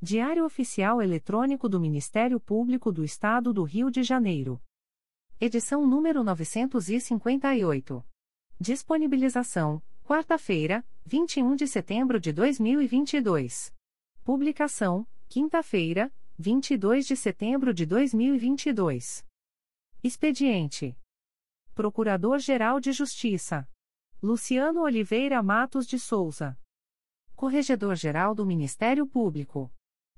Diário Oficial Eletrônico do Ministério Público do Estado do Rio de Janeiro. Edição número 958. Disponibilização: quarta-feira, 21 de setembro de 2022. Publicação: quinta-feira, 22 de setembro de 2022. Expediente: Procurador-Geral de Justiça Luciano Oliveira Matos de Souza. Corregedor-Geral do Ministério Público.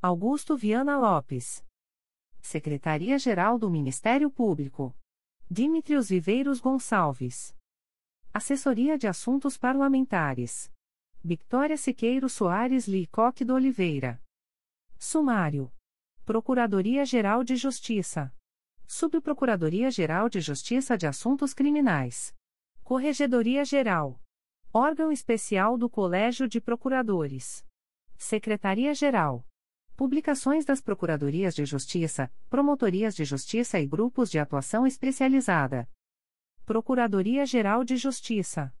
Augusto Viana Lopes. Secretaria-Geral do Ministério Público. Dimitrios Viveiros Gonçalves. Assessoria de Assuntos Parlamentares. Victoria Siqueiro Soares Licoque do Oliveira. Sumário. Procuradoria-Geral de Justiça. Subprocuradoria-Geral de Justiça de Assuntos Criminais. Corregedoria-Geral. Órgão Especial do Colégio de Procuradores. Secretaria-Geral. Publicações das Procuradorias de Justiça, Promotorias de Justiça e Grupos de Atuação Especializada. Procuradoria-Geral de Justiça.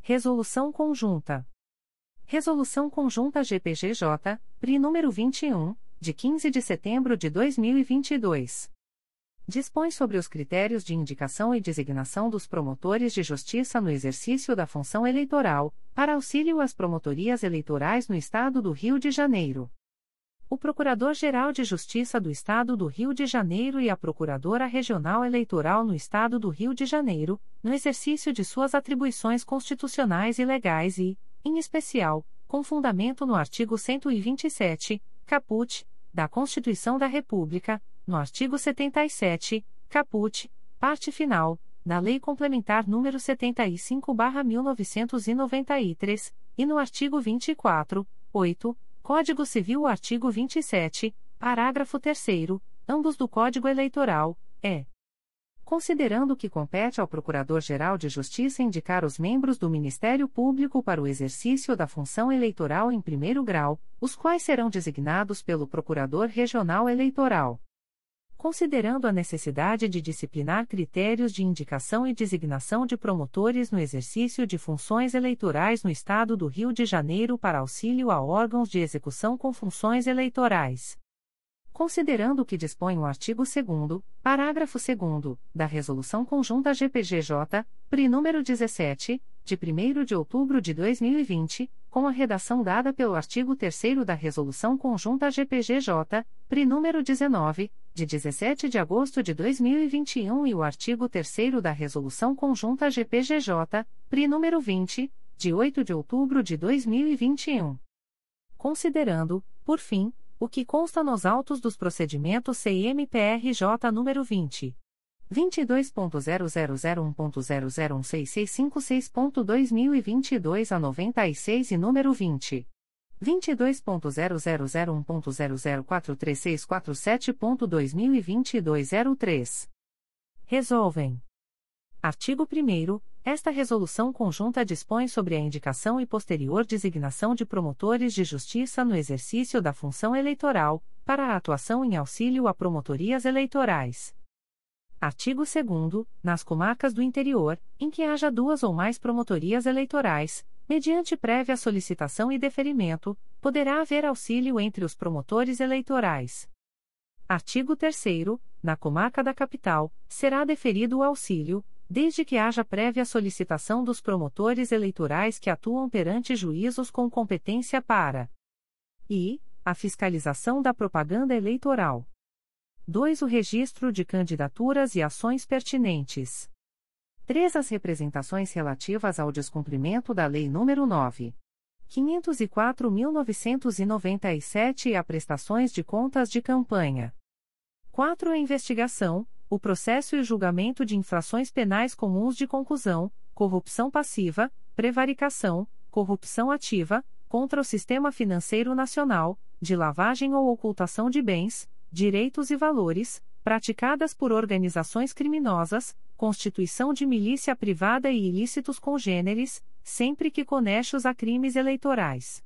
Resolução Conjunta. Resolução Conjunta GPGJ, PRI número 21, de 15 de setembro de 2022. Dispõe sobre os critérios de indicação e designação dos promotores de justiça no exercício da função eleitoral, para auxílio às promotorias eleitorais no Estado do Rio de Janeiro o Procurador-Geral de Justiça do Estado do Rio de Janeiro e a Procuradora Regional Eleitoral no Estado do Rio de Janeiro, no exercício de suas atribuições constitucionais e legais e, em especial, com fundamento no artigo 127, caput, da Constituição da República, no artigo 77, caput, parte final, da Lei Complementar nº 75/1993, e no artigo 24, 8, Código Civil artigo 27, parágrafo 3 ambos do Código Eleitoral, é. Considerando que compete ao Procurador-Geral de Justiça indicar os membros do Ministério Público para o exercício da função eleitoral em primeiro grau, os quais serão designados pelo Procurador Regional Eleitoral considerando a necessidade de disciplinar critérios de indicação e designação de promotores no exercício de funções eleitorais no Estado do Rio de Janeiro para auxílio a órgãos de execução com funções eleitorais. Considerando o que dispõe o artigo 2 parágrafo 2 da Resolução Conjunta GPGJ, PRI número 17, de 1 de outubro de 2020, com a redação dada pelo artigo 3 da Resolução Conjunta GPGJ, PRI número 19, de 17 de agosto de 2021 e o artigo 3 da Resolução Conjunta GPGJ, PRI número 20, de 8 de outubro de 2021. Considerando, por fim, o que consta nos autos dos procedimentos CIMPRJ número 20. 22.0001.0016656.2022 a 96 e número 20. 22.0001.0043647.2022 03. Resolvem. Artigo 1 Esta resolução conjunta dispõe sobre a indicação e posterior designação de promotores de justiça no exercício da função eleitoral, para a atuação em auxílio a promotorias eleitorais Artigo 2 Nas comarcas do interior, em que haja duas ou mais promotorias eleitorais, mediante prévia solicitação e deferimento, poderá haver auxílio entre os promotores eleitorais. Artigo 3 Na comarca da capital, será deferido o auxílio, desde que haja prévia solicitação dos promotores eleitorais que atuam perante juízos com competência para e a fiscalização da propaganda eleitoral. 2. O registro de candidaturas e ações pertinentes. 3. As representações relativas ao descumprimento da Lei nº 9. 504.997 e a prestações de contas de campanha. 4. A investigação, o processo e o julgamento de infrações penais comuns de conclusão, corrupção passiva, prevaricação, corrupção ativa, contra o sistema financeiro nacional, de lavagem ou ocultação de bens, direitos e valores, praticadas por organizações criminosas, constituição de milícia privada e ilícitos congêneres, sempre que conexos a crimes eleitorais.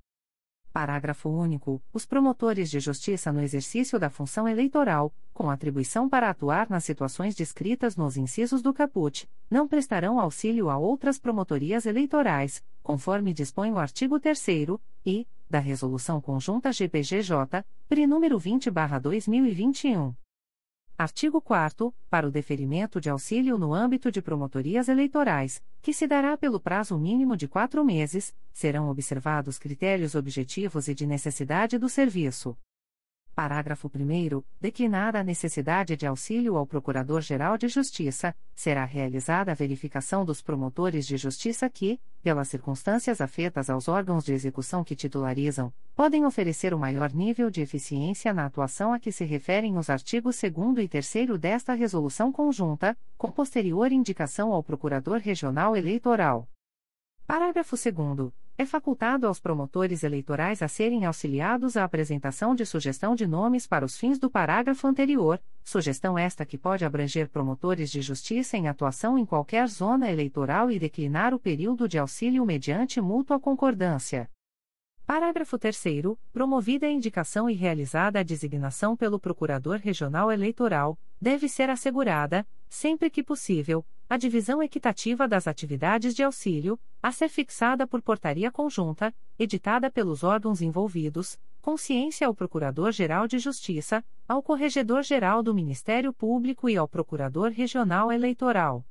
Parágrafo único. Os promotores de justiça no exercício da função eleitoral, com atribuição para atuar nas situações descritas nos incisos do caput, não prestarão auxílio a outras promotorias eleitorais, conforme dispõe o artigo 3 e, da Resolução Conjunta GPGJ, PRI número 20/2021. Artigo 4 para o deferimento de auxílio no âmbito de promotorias eleitorais, que se dará pelo prazo mínimo de quatro meses, serão observados critérios objetivos e de necessidade do serviço. Parágrafo 1. Declinada a necessidade de auxílio ao Procurador-Geral de Justiça, será realizada a verificação dos promotores de justiça que, pelas circunstâncias afetas aos órgãos de execução que titularizam, podem oferecer o maior nível de eficiência na atuação a que se referem os artigos 2 e 3 desta Resolução Conjunta, com posterior indicação ao Procurador Regional Eleitoral. Parágrafo 2. É facultado aos promotores eleitorais a serem auxiliados à apresentação de sugestão de nomes para os fins do parágrafo anterior, sugestão esta que pode abranger promotores de justiça em atuação em qualquer zona eleitoral e declinar o período de auxílio mediante mútua concordância. Parágrafo 3. Promovida a indicação e realizada a designação pelo Procurador Regional Eleitoral, deve ser assegurada, sempre que possível, a divisão equitativa das atividades de auxílio, a ser fixada por portaria conjunta, editada pelos órgãos envolvidos, consciência ao Procurador-Geral de Justiça, ao Corregedor-Geral do Ministério Público e ao Procurador Regional Eleitoral.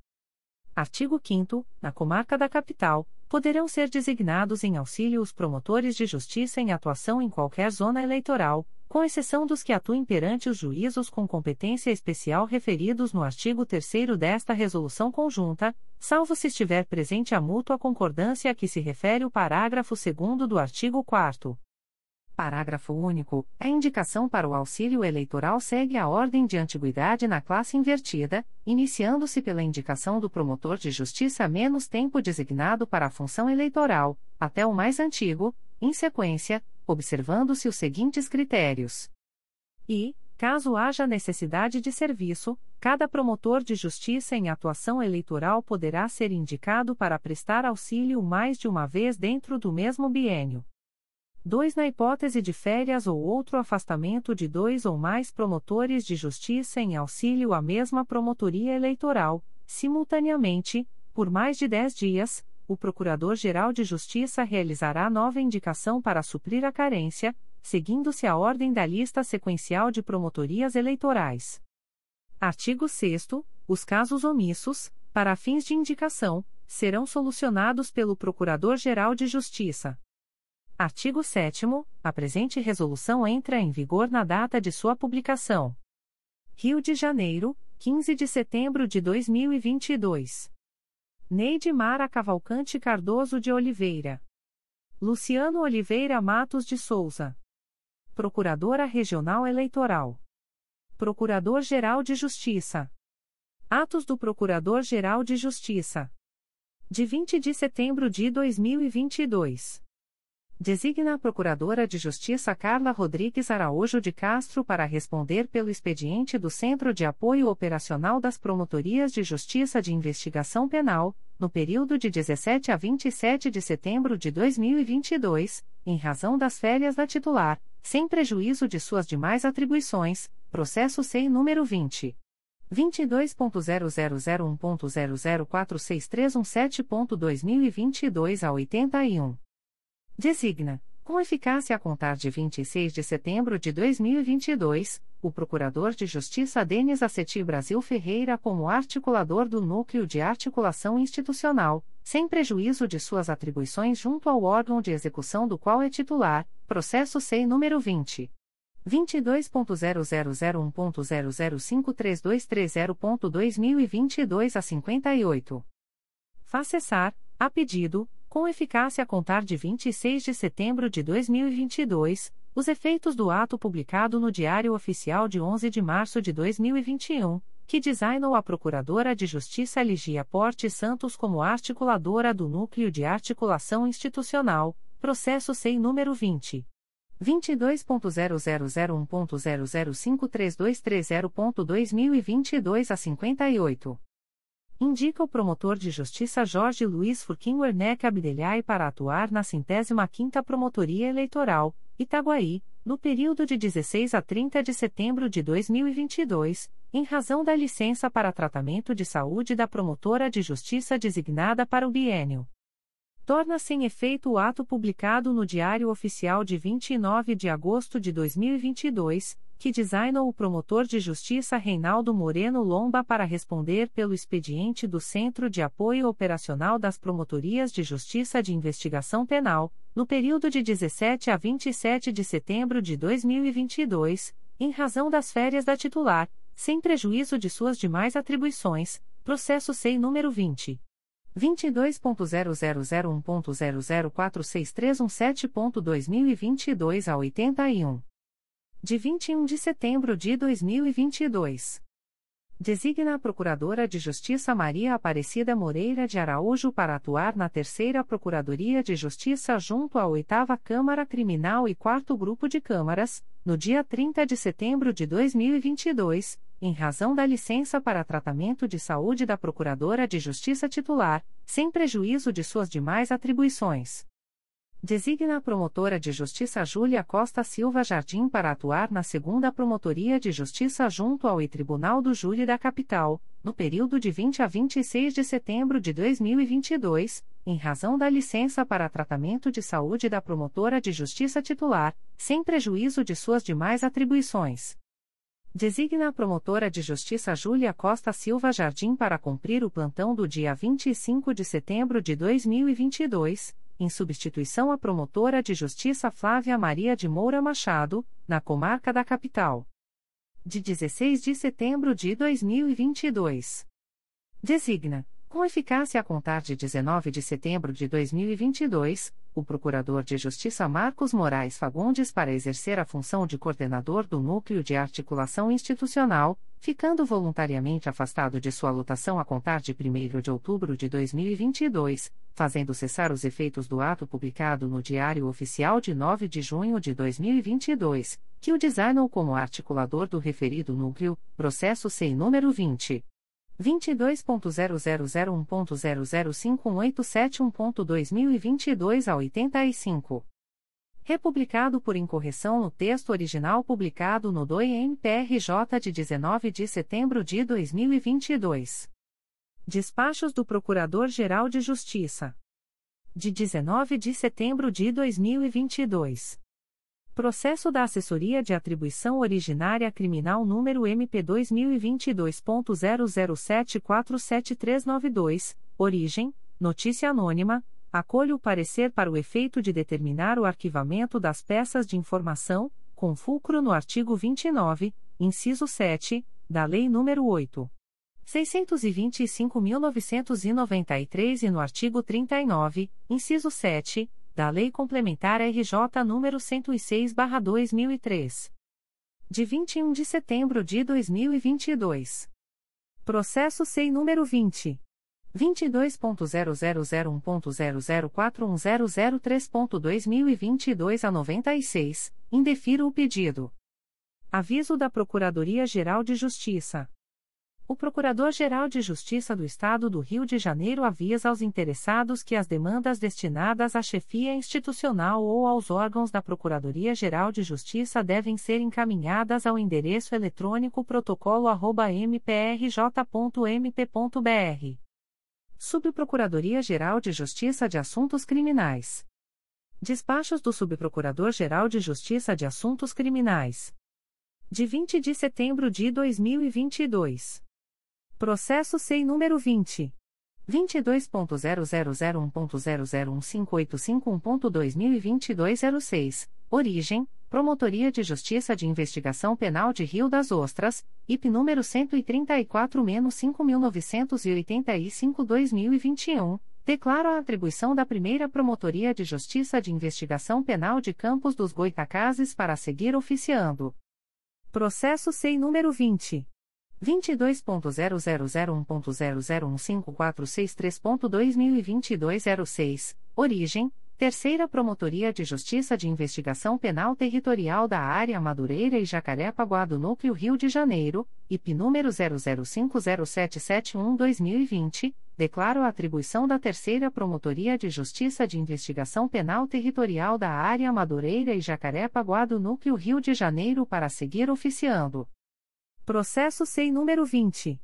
Artigo 5 Na comarca da capital, poderão ser designados em auxílio os promotores de justiça em atuação em qualquer zona eleitoral, com exceção dos que atuem perante os juízos com competência especial referidos no artigo 3 desta Resolução Conjunta, salvo se estiver presente a mútua concordância a que se refere o parágrafo 2 do artigo 4. Parágrafo único. A indicação para o auxílio eleitoral segue a ordem de antiguidade na classe invertida, iniciando-se pela indicação do promotor de justiça menos tempo designado para a função eleitoral, até o mais antigo, em sequência, observando-se os seguintes critérios. E, caso haja necessidade de serviço, cada promotor de justiça em atuação eleitoral poderá ser indicado para prestar auxílio mais de uma vez dentro do mesmo biênio. 2. Na hipótese de férias ou outro afastamento de dois ou mais promotores de justiça em auxílio à mesma promotoria eleitoral, simultaneamente, por mais de 10 dias, o Procurador-Geral de Justiça realizará nova indicação para suprir a carência, seguindo-se a ordem da lista sequencial de promotorias eleitorais. Artigo 6. Os casos omissos, para fins de indicação, serão solucionados pelo Procurador-Geral de Justiça. Artigo 7. A presente resolução entra em vigor na data de sua publicação. Rio de Janeiro, 15 de setembro de 2022. Neide Mara Cavalcante Cardoso de Oliveira. Luciano Oliveira Matos de Souza. Procuradora Regional Eleitoral. Procurador-Geral de Justiça. Atos do Procurador-Geral de Justiça. De 20 de setembro de 2022. Designa a Procuradora de Justiça Carla Rodrigues Araújo de Castro para responder pelo expediente do Centro de Apoio Operacional das Promotorias de Justiça de Investigação Penal, no período de 17 a 27 de setembro de 2022, em razão das férias da titular, sem prejuízo de suas demais atribuições, processo SEI número 20. 22.0001.0046317.2022 a 81. Designa, com eficácia a contar de 26 de setembro de 2022, o Procurador de Justiça Denis Aceti Brasil Ferreira como articulador do Núcleo de Articulação Institucional, sem prejuízo de suas atribuições junto ao órgão de execução do qual é titular, processo SEI número 20. 22.0001.0053230.2022 a 58. Faz cessar, a pedido, com eficácia a contar de 26 de setembro de 2022, os efeitos do ato publicado no Diário Oficial de 11 de março de 2021, que designou a Procuradora de Justiça Ligia Porte Santos como articuladora do Núcleo de Articulação Institucional, processo SEI número 20. 22.0001.0053230.2022 a 58. Indica o promotor de justiça Jorge Luiz Furquim Werneck Abdelhai para atuar na centésima quinta Promotoria Eleitoral, Itaguaí, no período de 16 a 30 de setembro de 2022, em razão da licença para tratamento de saúde da promotora de justiça designada para o biênio. Torna-se em efeito o ato publicado no Diário Oficial de 29 de agosto de 2022, que designou o promotor de justiça Reinaldo Moreno Lomba para responder pelo expediente do Centro de Apoio Operacional das Promotorias de Justiça de Investigação Penal, no período de 17 a 27 de setembro de 2022, em razão das férias da titular, sem prejuízo de suas demais atribuições, processo SEI número 20. 22.0001.0046317.2022 a 81. De 21 de setembro de 2022. Designa a Procuradora de Justiça Maria Aparecida Moreira de Araújo para atuar na Terceira Procuradoria de Justiça junto à Oitava Câmara Criminal e Quarto Grupo de Câmaras, no dia 30 de setembro de 2022, em razão da licença para tratamento de saúde da Procuradora de Justiça titular, sem prejuízo de suas demais atribuições. Designa a promotora de justiça Júlia Costa Silva Jardim para atuar na segunda Promotoria de Justiça junto ao Tribunal do Júri da Capital, no período de 20 a 26 de setembro de 2022, em razão da licença para tratamento de saúde da promotora de justiça titular, sem prejuízo de suas demais atribuições. Designa a promotora de justiça Júlia Costa Silva Jardim para cumprir o plantão do dia 25 de setembro de 2022, em substituição à promotora de justiça Flávia Maria de Moura Machado, na comarca da capital. De 16 de setembro de 2022. Designa com eficácia a contar de 19 de setembro de 2022, o Procurador de Justiça Marcos Moraes Fagundes para exercer a função de coordenador do Núcleo de Articulação Institucional, ficando voluntariamente afastado de sua lotação a contar de 1 de outubro de 2022, fazendo cessar os efeitos do ato publicado no Diário Oficial de 9 de junho de 2022, que o designou como articulador do referido núcleo, processo SEI número 20. 22.0001.0051871.2022 a 85. Republicado por incorreção no texto original publicado no DOI-MPRJ de 19 de setembro de 2022. Despachos do Procurador-Geral de Justiça. De 19 de setembro de 2022. Processo da Assessoria de Atribuição Originária Criminal número MP 2022.00747392, origem, notícia anônima, acolho o parecer para o efeito de determinar o arquivamento das peças de informação, com fulcro no artigo 29, inciso 7, da Lei nº 8. 625.993 e no artigo 39, inciso 7, da Lei Complementar RJ nº 106/2003. De 21 de setembro de 2022. Processo SEI número 20 22.0001.0041003.2022 a 96, indefiro o pedido. Aviso da Procuradoria-Geral de Justiça. O Procurador-Geral de Justiça do Estado do Rio de Janeiro avisa aos interessados que as demandas destinadas à chefia institucional ou aos órgãos da Procuradoria-Geral de Justiça devem ser encaminhadas ao endereço eletrônico protocolo@mprj.mp.br. Subprocuradoria-Geral de Justiça de Assuntos Criminais. Despachos do Subprocurador-Geral de Justiça de Assuntos Criminais. De 20 de setembro de 2022. Processo SEI número 20. 22.0001.0015851.2022 06. Origem: Promotoria de Justiça de Investigação Penal de Rio das Ostras, IP número 134-5985-2021. Declaro a atribuição da primeira Promotoria de Justiça de Investigação Penal de Campos dos Goitacazes para seguir oficiando. Processo SEI número 20. 22.0001.0015463.2022 06. Origem: Terceira Promotoria de Justiça de Investigação Penal Territorial da Área Madureira e Jacarepaguá do Núcleo Rio de Janeiro, IP número 00507771-2020, declaro a atribuição da Terceira Promotoria de Justiça de Investigação Penal Territorial da Área Madureira e Jacarepaguá do Núcleo Rio de Janeiro para seguir oficiando. Processo SEI número 20.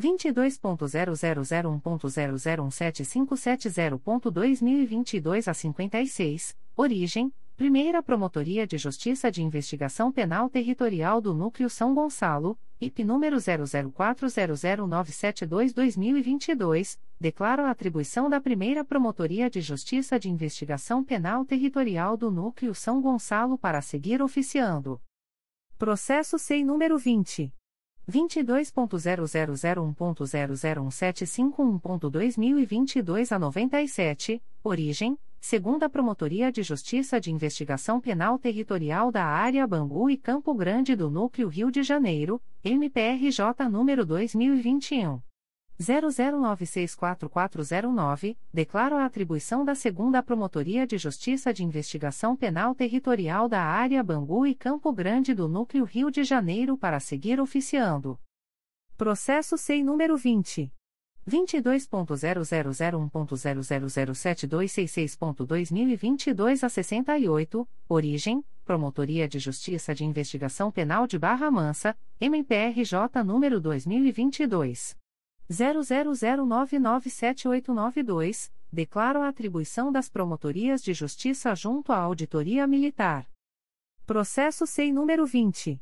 22.0001.0017570.2022 a 56, origem, Primeira Promotoria de Justiça de Investigação Penal Territorial do Núcleo São Gonçalo, IP número 00400972-2022, declaro a atribuição da Primeira Promotoria de Justiça de Investigação Penal Territorial do Núcleo São Gonçalo para seguir oficiando. Processo SEI número 20. 22.0001.00175.2022 a 97, origem, segunda Promotoria de Justiça de Investigação Penal Territorial da Área Bangu e Campo Grande do Núcleo Rio de Janeiro, MPRJ número 2021. 00964409, declaro a atribuição da Segunda Promotoria de Justiça de Investigação Penal Territorial da Área Bangu e Campo Grande do Núcleo Rio de Janeiro para seguir oficiando. Processo SEI número 20. 22.0001.0007266.2022 a 68, origem, Promotoria de Justiça de Investigação Penal de Barra Mansa, MPRJ número 2022. 0009978892, declaro a atribuição das promotorias de justiça junto à Auditoria Militar. Processo SEI número 20.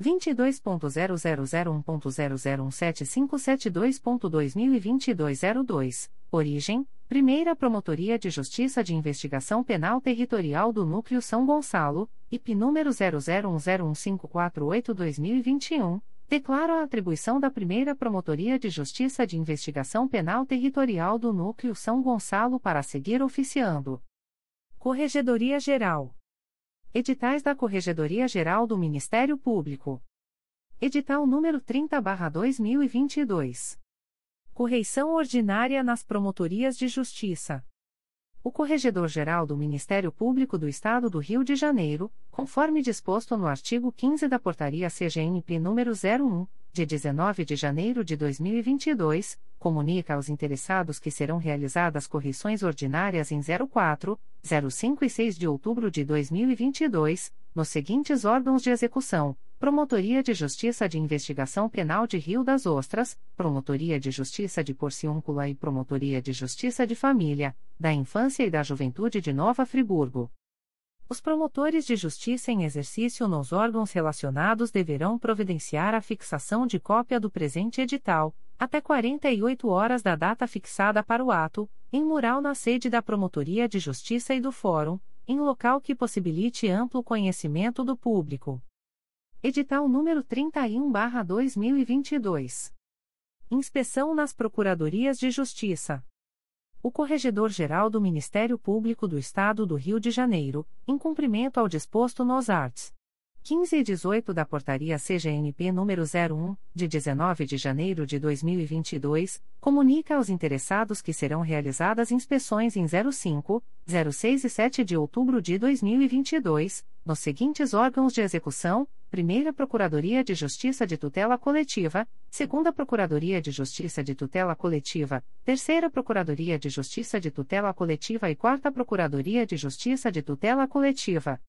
22.0001.0017572.2022 02, origem, Primeira Promotoria de Justiça de Investigação Penal Territorial do Núcleo São Gonçalo, IP número 00101548-2021, Declaro a atribuição da primeira Promotoria de Justiça de Investigação Penal Territorial do Núcleo São Gonçalo para seguir oficiando. Corregedoria Geral. Editais da Corregedoria Geral do Ministério Público. Edital número 30/2022. Correição ordinária nas Promotorias de Justiça. O Corregedor-Geral do Ministério Público do Estado do Rio de Janeiro, conforme disposto no artigo 15 da Portaria CGNP nº 01, de 19 de janeiro de 2022, comunica aos interessados que serão realizadas correções ordinárias em 04, 05 e 6 de outubro de 2022, nos seguintes órgãos de execução: Promotoria de Justiça de Investigação Penal de Rio das Ostras, Promotoria de Justiça de Porciúncula e Promotoria de Justiça de Família, da Infância e da Juventude de Nova Friburgo. Os promotores de justiça em exercício nos órgãos relacionados deverão providenciar a fixação de cópia do presente edital, até 48 horas da data fixada para o ato, em mural na sede da Promotoria de Justiça e do Fórum, em local que possibilite amplo conhecimento do público. Edital número 31/2022. Inspeção nas Procuradorias de Justiça. O Corregedor-Geral do Ministério Público do Estado do Rio de Janeiro, em cumprimento ao disposto nos arts. 15 e 18 da Portaria CGNP número 01, de 19 de janeiro de 2022, comunica aos interessados que serão realizadas inspeções em 05, 06 e 7 de outubro de 2022, nos seguintes órgãos de execução: Primeira Procuradoria de Justiça de Tutela Coletiva, Segunda Procuradoria de Justiça de Tutela Coletiva, Terceira Procuradoria de Justiça de Tutela Coletiva e Quarta Procuradoria de Justiça de Tutela Coletiva.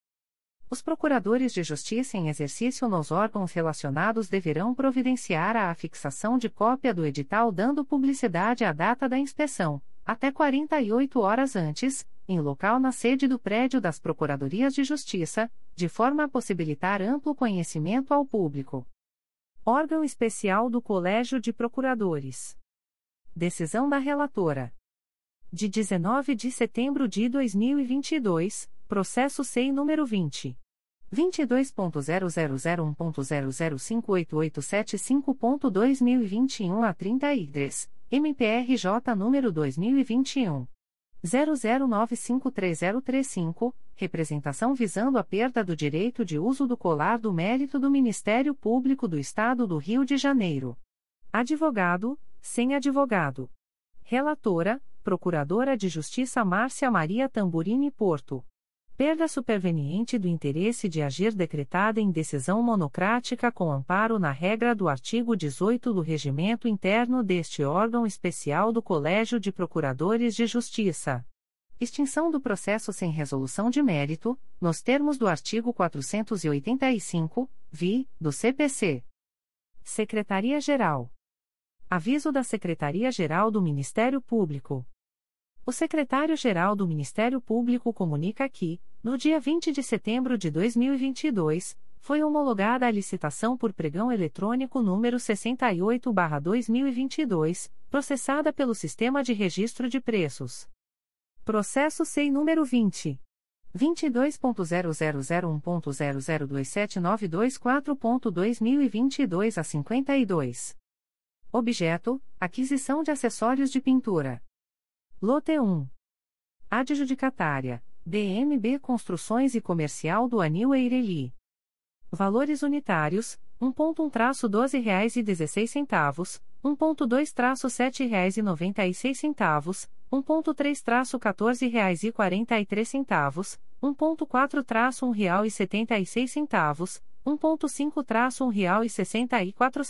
Os procuradores de justiça em exercício nos órgãos relacionados deverão providenciar a afixação de cópia do edital dando publicidade à data da inspeção, até 48 horas antes, em local na sede do prédio das Procuradorias de Justiça, de forma a possibilitar amplo conhecimento ao público. Órgão Especial do Colégio de Procuradores. Decisão da Relatora. De 19 de setembro de 2022, processo SEI número 20. 22.0001.0058875.2021 a 30 IDRES, MPRJ número 2021. 00953035, representação visando a perda do direito de uso do colar do mérito do Ministério Público do Estado do Rio de Janeiro. Advogado, sem advogado. Relatora, Procuradora de Justiça Márcia Maria Tamburini Porto. Perda superveniente do interesse de agir decretada em decisão monocrática com amparo na regra do artigo 18 do Regimento Interno deste órgão especial do Colégio de Procuradores de Justiça. Extinção do processo sem resolução de mérito, nos termos do artigo 485, vi, do CPC. Secretaria-Geral. Aviso da Secretaria-Geral do Ministério Público. O secretário-geral do Ministério Público comunica que, no dia 20 de setembro de 2022, foi homologada a licitação por pregão eletrônico número 68/2022, processada pelo Sistema de Registro de Preços. Processo SEI número 20 22.0001.0027924.2022 a 52. Objeto: aquisição de acessórios de pintura. Lote 1. Adjudicatária: DMB Construções e Comercial do Anil Eireli. Valores unitários: 1.1-12 reais e 16 centavos, 1.2-7 reais e 96 centavos, 1.3-14 reais e 43 centavos, 1.4-1 real e 76 centavos, 1.5-1 real e 64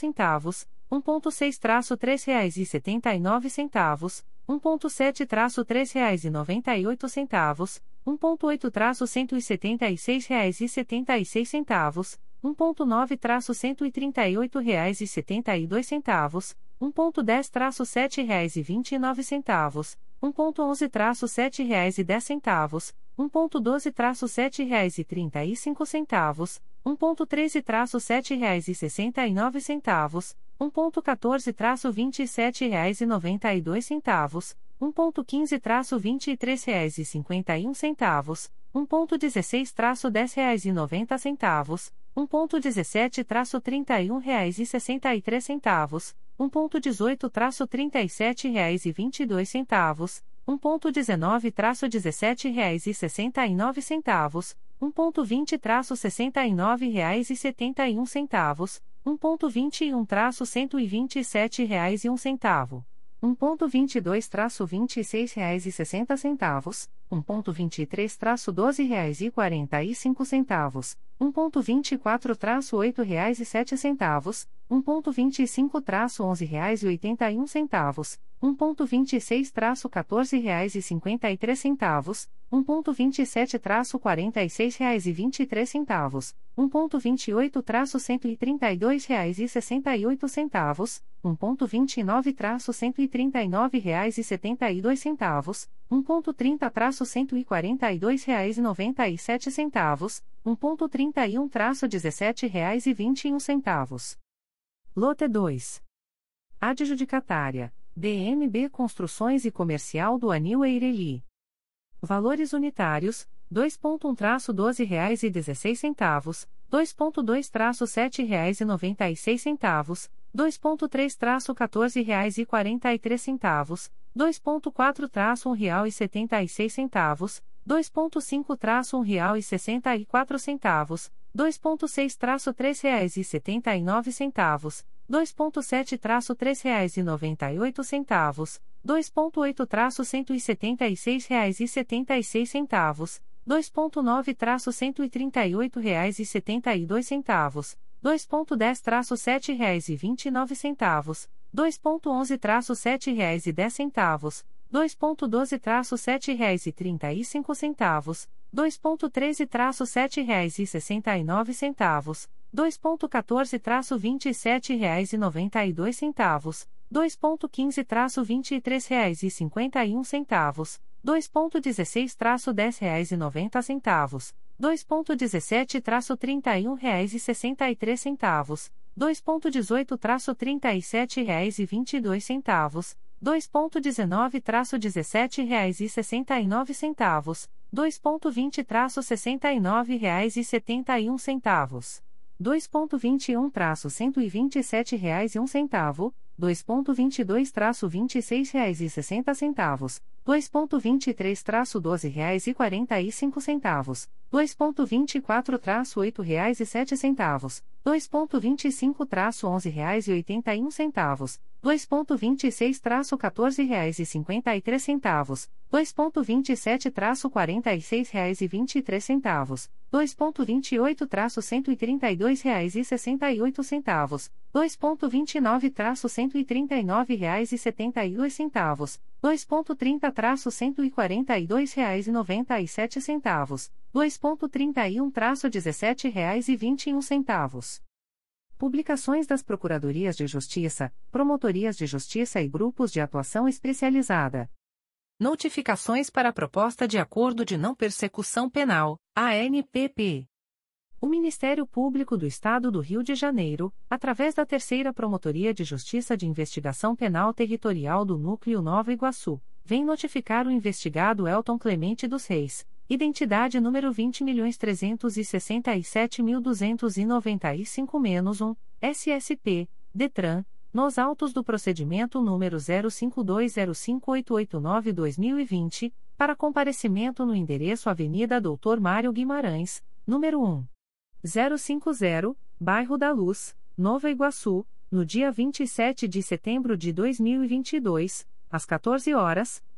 centavos, 1.6-3 reais e 79 centavos, 1.7-3 reais e 98 centavos, 1.8-176 reais e 76 centavos, 1.9-138 reais e 72 centavos, 1.10-7 reais e 29 centavos, 1.11-7 reais e 10 centavos, 1.12-7 reais e 35 centavos, 1.13-7 reais e 69 centavos, 1.14-27 reais e 92 centavos, 1.15-23 reais e 51 centavos, 1.16-10 reais e 90 centavos, 1.17-31 reais e 63 centavos, 1.18-37 reais e 22 centavos, 1.19-17 reais e 69 centavos, 1.20-69 reais e 71 centavos, 1.21-127 reais e um centavo. 1.22-26 reais e 60 centavos, 1.23-12 reais e 45 centavos, 1.24-8 reais e 7 centavos, 1.25-11 reais e 81 centavos, 1.26-14 reais e 53 centavos, 1.27-46 reais e 23 centavos, 1.28-132 reais e 68 centavos, 1.29-139 reais e 72 centavos, 1.30-142 reais e 97 centavos, 1.31-17 reais e 21 centavos. Lote 2. Adjudicatária DMB Construções e Comercial do Anil Eireli. Valores unitários: 2.1-12 reais e 16 centavos, 2.2-7 reais e 96 centavos, 2.3-14 reais e 43 centavos, 2.4-1 real e 76 centavos, 2.5-1 real e 64 centavos, 2.6-3 reais e 79 centavos, 2.7-3 reais e 98 centavos, 2.8-176 reais e 76 centavos, 2.11-7 reais e 10 centavos, 2.12-7 reais e 35 centavos, 2.13-7 reais e 69 centavos, 2.14-27 reais e 92 centavos, 2.15-23 reais e 51 centavos, 2.16-10 reais e 90 centavos, 2.17-31 reais e 63 centavos, 2.18-37 reais e 22 centavos, 2.19-17 reais e 69 centavos, 2.20-69 reais e 71 centavos, 2.21-127 reais e 1 centavo, 2.22-26 reais e 60 centavos, 2.23-12 reais e 45 centavos, 2.24-8 reais e 7 centavos, 2.25-11 reais e 81 centavos, 2.9-138,72, 2.10-7,29, 2.11-7,10, 2.12-7,35, 2.13-7,69, 2.14-27,92, 2.15-23,51, 2.16-10,90, 2.17-31,63, 2.18-37,22, 2.19-17,69, 2.20-69,71, 2.21-127,01, 2.22-26,60, 2.23-12,45, 2.24-8,07, 2.25-11,81, 2.26-14,53, 2.27-46,23, 2.28-132,68, 2.29-139,72, 2.30-142,97, 2.31-17,21. Publicações das Procuradorias de Justiça, Promotorias de Justiça e Grupos de Atuação Especializada. Notificações para a Proposta de Acordo de Não Persecução Penal, ANPP. O Ministério Público do Estado do Rio de Janeiro, através da Terceira Promotoria de Justiça de Investigação Penal Territorial do Núcleo Nova Iguaçu, vem notificar o investigado Elton Clemente dos Reis, identidade número 20.367.295-1, SSP, DETRAN, nos autos do procedimento número 05205889-2020, para comparecimento no endereço Avenida Doutor Mário Guimarães, número 1. 050, Bairro da Luz, Nova Iguaçu, no dia 27 de setembro de 2022, às 14 horas,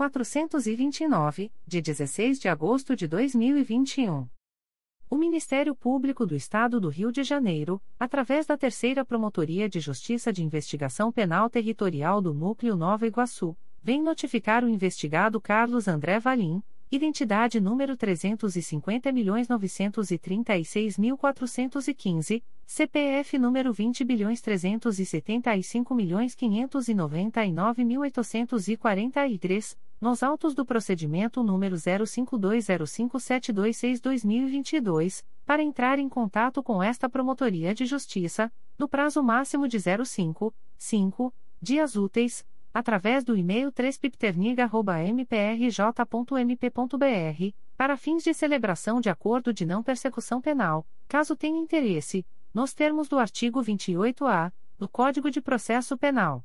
429, de 16 de agosto de 2021. O Ministério Público do Estado do Rio de Janeiro, através da Terceira Promotoria de Justiça de Investigação Penal Territorial do Núcleo Nova Iguaçu, vem notificar o investigado Carlos André Valim, identidade número 350.936.415, CPF número 20.375.599.843, nos autos do procedimento número 05205726-2022, para entrar em contato com esta Promotoria de Justiça, no prazo máximo de 05, 5, dias úteis, através do e-mail 3pipterniga.mprj.mp.br, para fins de celebração de acordo de não persecução penal, caso tenha interesse, nos termos do artigo 28-A do Código de Processo Penal.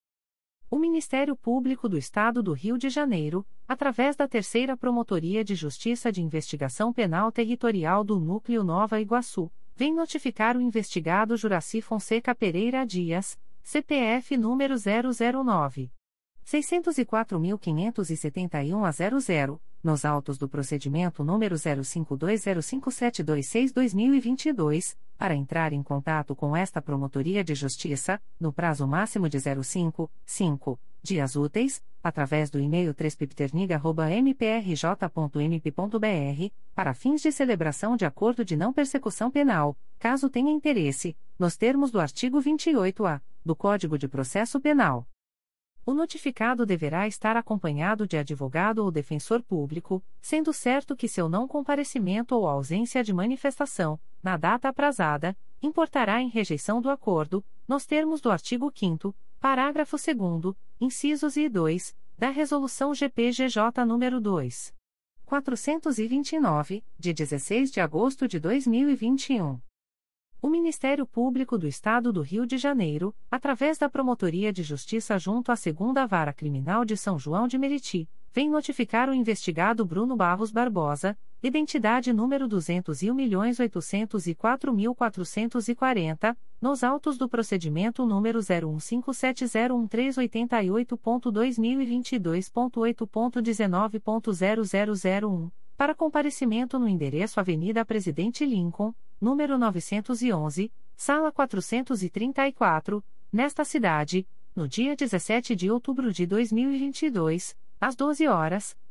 O Ministério Público do Estado do Rio de Janeiro, através da Terceira Promotoria de Justiça de Investigação Penal Territorial do Núcleo Nova Iguaçu, vem notificar o investigado Juraci Fonseca Pereira Dias, CPF número 009. 604.571 a 00, nos autos do procedimento número 05205726-2022, para entrar em contato com esta Promotoria de Justiça, no prazo máximo de 05, 5 dias úteis, através do e-mail 3pipterniga.mprj.mp.br, para fins de celebração de acordo de não persecução penal, caso tenha interesse, nos termos do artigo 28-A do Código de Processo Penal. O notificado deverá estar acompanhado de advogado ou defensor público, sendo certo que seu não comparecimento ou ausência de manifestação, na data aprazada, importará em rejeição do acordo, nos termos do artigo 5 parágrafo 2 incisos e 2, da Resolução GPGJ nº 2. 429, de 16 de agosto de 2021. O Ministério Público do Estado do Rio de Janeiro, através da Promotoria de Justiça junto à Segunda Vara Criminal de São João de Meriti, vem notificar o investigado Bruno Barros Barbosa, identidade número 201.804.440, nos autos do procedimento número 015701388.2022.8.19.0001 para comparecimento no endereço Avenida Presidente Lincoln, número 911, sala 434, nesta cidade, no dia 17 de outubro de 2022, às 12 horas,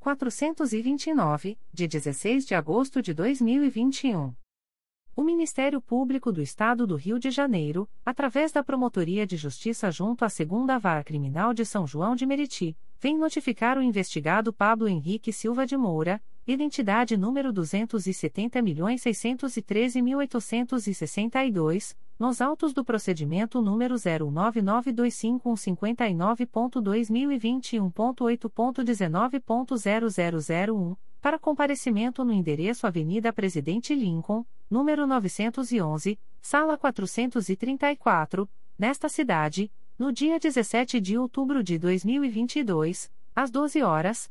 429, de 16 de agosto de 2021. O Ministério Público do Estado do Rio de Janeiro, através da Promotoria de Justiça junto à Segunda Vara Criminal de São João de Meriti, vem notificar o investigado Pablo Henrique Silva de Moura, identidade número 270.613.862, nos autos do procedimento número 0992559.2021.8.19.0001 para comparecimento no endereço Avenida Presidente Lincoln, número 911, sala 434, nesta cidade, no dia 17 de outubro de 2022, às 12 horas,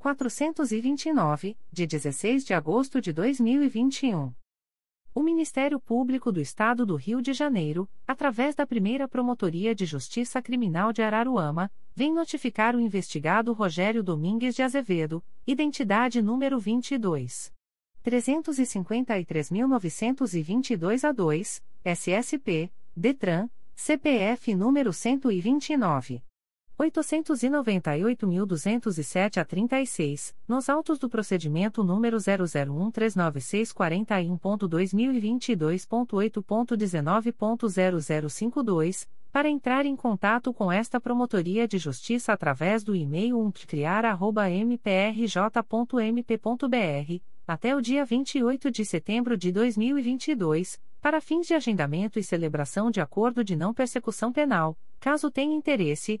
429, de 16 de agosto de 2021. O Ministério Público do Estado do Rio de Janeiro, através da primeira Promotoria de Justiça Criminal de Araruama, vem notificar o investigado Rogério Domingues de Azevedo, identidade número 22. 353.922 a 2, SSP, DETRAN, CPF número 129. 898.207 a 36, nos autos do procedimento número 0013941.2022.8.19.0052, para entrar em contato com esta Promotoria de Justiça através do e-mail umptcriar.mprj.mp.br, até o dia 28 de setembro de 2022, para fins de agendamento e celebração de acordo de não persecução penal, caso tenha interesse,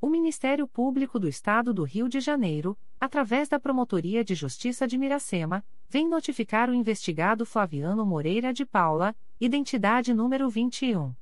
O Ministério Público do Estado do Rio de Janeiro, através da Promotoria de Justiça de Miracema, vem notificar o investigado Flaviano Moreira de Paula, identidade número 21.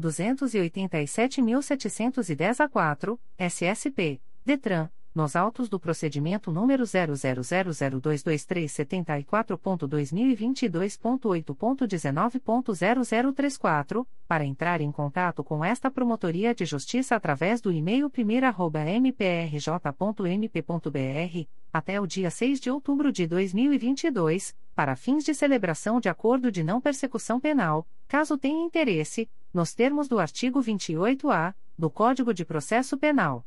287.710 a 4, SSP, DETRAN, nos autos do procedimento número 0002237.2022.8.19.0034, para entrar em contato com esta Promotoria de Justiça através do e-mail primeira.mprj.mp.br, até o dia 6 de outubro de 2022, para fins de celebração de acordo de não persecução penal, caso tenha interesse, nos termos do artigo 28-A do Código de Processo Penal.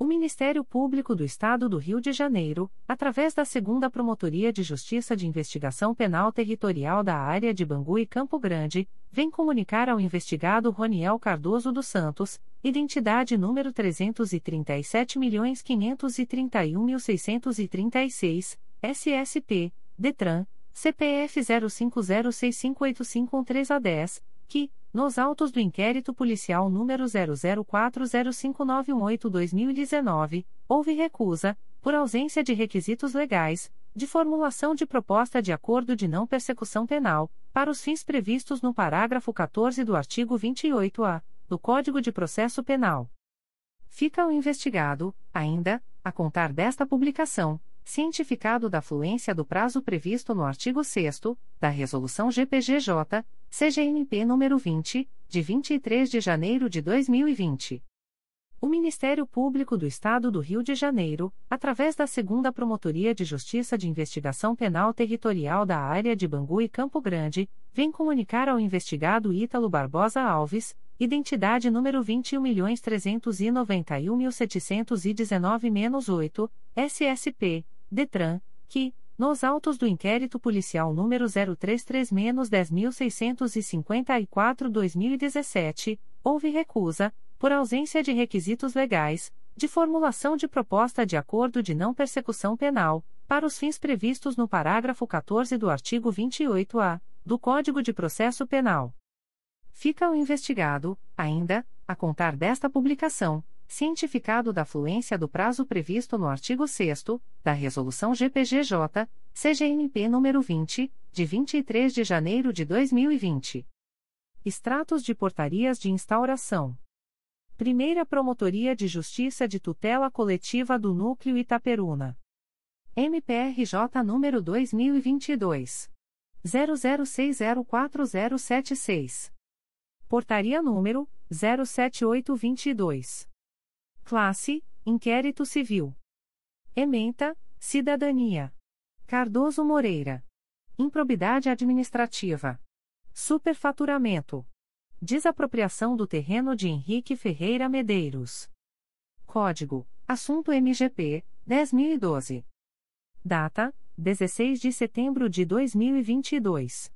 O Ministério Público do Estado do Rio de Janeiro, através da Segunda Promotoria de Justiça de Investigação Penal Territorial da Área de Bangu e Campo Grande, vem comunicar ao investigado Roniel Cardoso dos Santos, identidade número 337.531.636, SSP, DETRAN, CPF 05065851 a 10, que, nos autos do inquérito policial número 00405918-2019, houve recusa, por ausência de requisitos legais, de formulação de proposta de acordo de não persecução penal, para os fins previstos no parágrafo 14 do artigo 28-A do Código de Processo Penal. Fica o investigado, ainda, a contar desta publicação, cientificado da fluência do prazo previsto no artigo 6 da Resolução GPGJ, CGNP nº 20, de 23 de janeiro de 2020. O Ministério Público do Estado do Rio de Janeiro, através da Segunda Promotoria de Justiça de Investigação Penal Territorial da Área de Bangu e Campo Grande, vem comunicar ao investigado Ítalo Barbosa Alves, identidade número 21.391.719-8, SSP, DETRAN, que, nos autos do inquérito policial número 033-10654-2017, houve recusa, por ausência de requisitos legais, de formulação de proposta de acordo de não persecução penal, para os fins previstos no parágrafo 14 do artigo 28-A do Código de Processo Penal. Fica o investigado, ainda, a contar desta publicação cientificado da fluência do prazo previsto no artigo 6 da Resolução GPGJ, CGNP nº 20, de 23 de janeiro de 2020. Extratos de portarias de instauração. Primeira Promotoria de Justiça de Tutela Coletiva do Núcleo Itaperuna. MPRJ número 2022 00604076. Portaria número 07822. Classe: Inquérito Civil. Ementa: Cidadania. Cardoso Moreira. Improbidade administrativa. Superfaturamento. Desapropriação do terreno de Henrique Ferreira Medeiros. Código: Assunto MGP 10012. Data: 16 de setembro de 2022.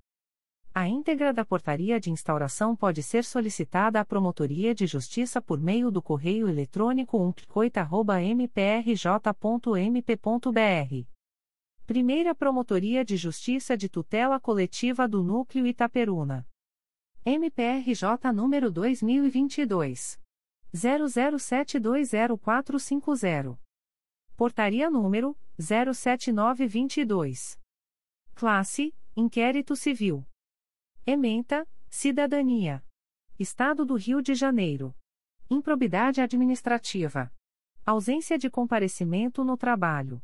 A íntegra da portaria de instauração pode ser solicitada à Promotoria de Justiça por meio do correio eletrônico umpcoita.mprj.mp.br. Primeira Promotoria de Justiça de Tutela Coletiva do Núcleo Itaperuna. MPRJ número 2022. 00720450. Portaria número 07922. Classe: Inquérito Civil. Ementa, Cidadania. Estado do Rio de Janeiro. Improbidade administrativa. Ausência de comparecimento no trabalho.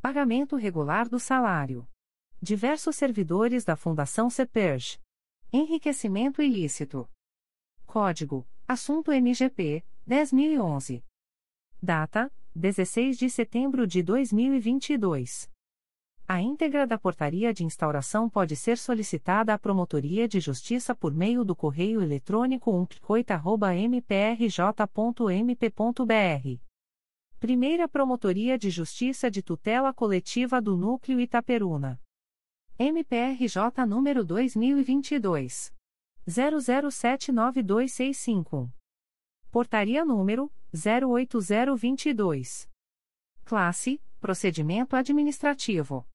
Pagamento regular do salário. Diversos servidores da Fundação CEPERJ. Enriquecimento ilícito. Código: Assunto MGP 10011. Data: 16 de setembro de 2022. A íntegra da portaria de instauração pode ser solicitada à Promotoria de Justiça por meio do correio eletrônico umpcoita.mprj.mp.br. Primeira Promotoria de Justiça de Tutela Coletiva do Núcleo Itaperuna. MPRJ número 2022. 00792655. Portaria número 08022. Classe: Procedimento Administrativo.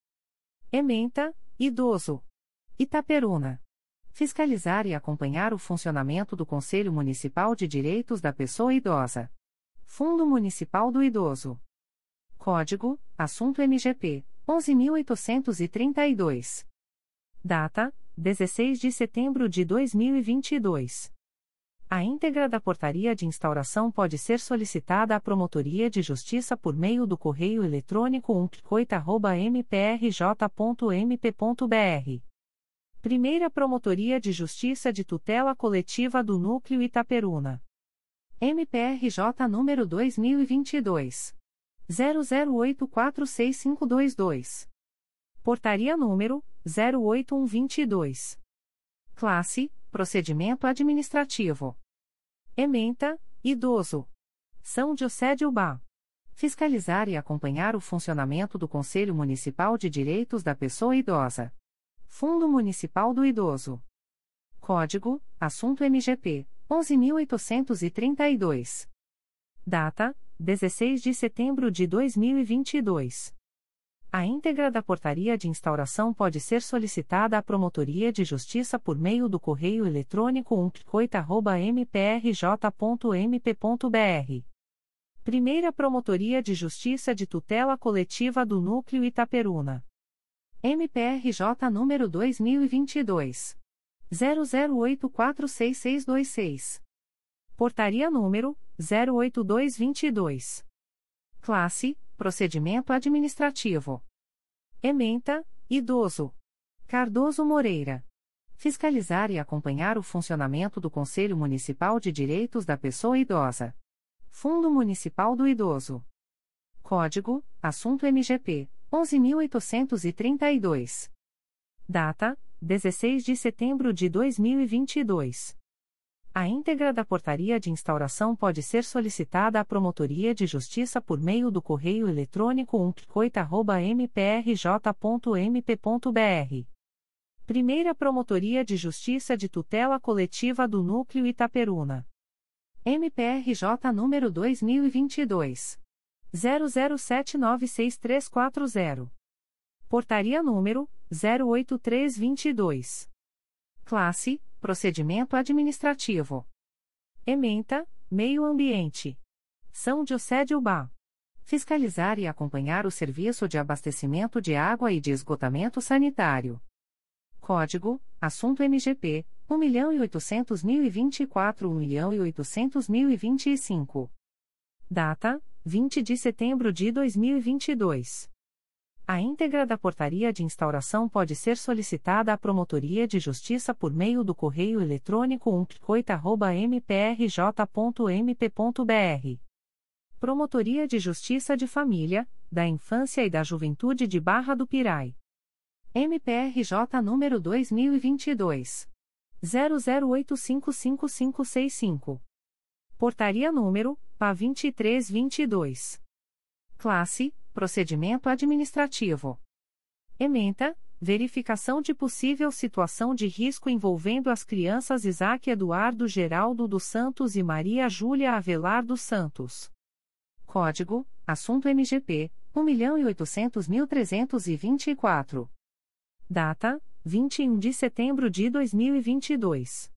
Ementa, idoso. Itaperuna. Fiscalizar e acompanhar o funcionamento do Conselho Municipal de Direitos da Pessoa Idosa. Fundo Municipal do Idoso. Código: Assunto MGP 11832. Data: 16 de setembro de 2022. A íntegra da portaria de instauração pode ser solicitada à Promotoria de Justiça por meio do correio eletrônico umpcoita.mprj.mp.br. Primeira Promotoria de Justiça de Tutela Coletiva do Núcleo Itaperuna. MPRJ número 2022. 00846522. Portaria número 08122. Classe Procedimento Administrativo. Ementa, Idoso. São José de Ubá. Fiscalizar e acompanhar o funcionamento do Conselho Municipal de Direitos da Pessoa Idosa. Fundo Municipal do Idoso. Código: Assunto MGP 11832. Data: 16 de setembro de 2022. A íntegra da portaria de instauração pode ser solicitada à Promotoria de Justiça por meio do correio eletrônico umpcoita.mprj.mp.br. Primeira Promotoria de Justiça de Tutela Coletiva do Núcleo Itaperuna. MPRJ número 2022. 00846626. Portaria número 08222. Classe Procedimento Administrativo. Ementa, Idoso. Cardoso Moreira. Fiscalizar e acompanhar o funcionamento do Conselho Municipal de Direitos da Pessoa Idosa. Fundo Municipal do Idoso. Código: Assunto MGP 11832. Data: 16 de setembro de 2022. A íntegra da portaria de instauração pode ser solicitada à Promotoria de Justiça por meio do correio eletrônico umpcoita.mprj.mp.br. Primeira Promotoria de Justiça de Tutela Coletiva do Núcleo Itaperuna. MPRJ número 2022. 00796340. Portaria número 08322. Classe Procedimento Administrativo. Ementa, Meio Ambiente. São José de Ubá. Fiscalizar e acompanhar o serviço de abastecimento de água e de esgotamento sanitário. Código: Assunto MGP 1.800.024 1.800.025. Data: 20 de setembro de 2022. A íntegra da portaria de instauração pode ser solicitada à Promotoria de Justiça por meio do correio eletrônico umpcoita.mprj.mp.br. Promotoria de Justiça de Família, da Infância e da Juventude de Barra do Pirai. MPRJ número 2022. 00855565. Portaria número PA 2322. Classe Procedimento Administrativo. Ementa, verificação de possível situação de risco envolvendo as crianças Isaac Eduardo Geraldo dos Santos e Maria Júlia Avelar dos Santos. Código: Assunto MGP 1.800.324. Data: 21 de setembro de 2022.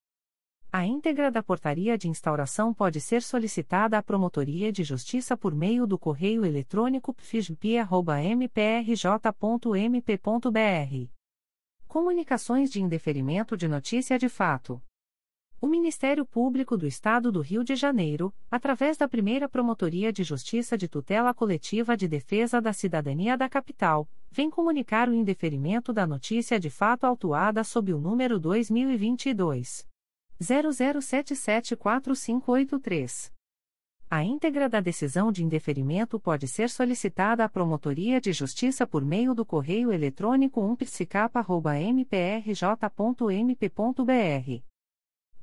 A íntegra da portaria de instauração pode ser solicitada à Promotoria de Justiça por meio do correio eletrônico pfisp.mprj.mp.br. Comunicações de indeferimento de notícia de fato. O Ministério Público do Estado do Rio de Janeiro, através da primeira Promotoria de Justiça de Tutela Coletiva de Defesa da Cidadania da Capital, vem comunicar o indeferimento da notícia de fato autuada sob o número 2022 00774583. A íntegra da decisão de indeferimento pode ser solicitada à Promotoria de Justiça por meio do correio eletrônico umpsicapa.mprj.mp.br.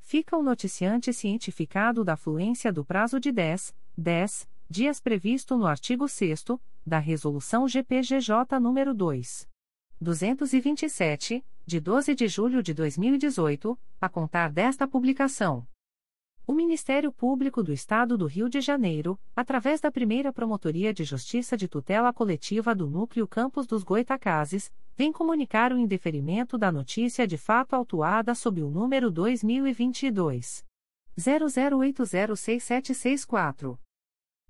Fica o noticiante cientificado da fluência do prazo de 10, 10 dias previsto no artigo 6 da Resolução GPGJ nº 2. 227, de 12 de julho de 2018, a contar desta publicação. O Ministério Público do Estado do Rio de Janeiro, através da primeira Promotoria de Justiça de Tutela Coletiva do Núcleo Campos dos Goitacazes, vem comunicar o indeferimento da notícia de fato autuada sob o número 2022. 00806764.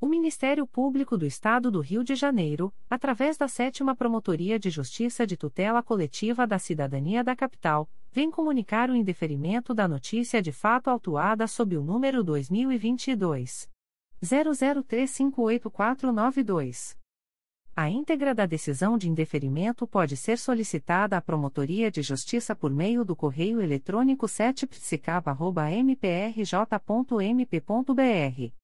O Ministério Público do Estado do Rio de Janeiro, através da 7 Promotoria de Justiça de Tutela Coletiva da Cidadania da Capital, vem comunicar o indeferimento da notícia de fato autuada sob o número 2022 00358492. A íntegra da decisão de indeferimento pode ser solicitada à Promotoria de Justiça por meio do correio eletrônico 7psicapa.mprj.mp.br.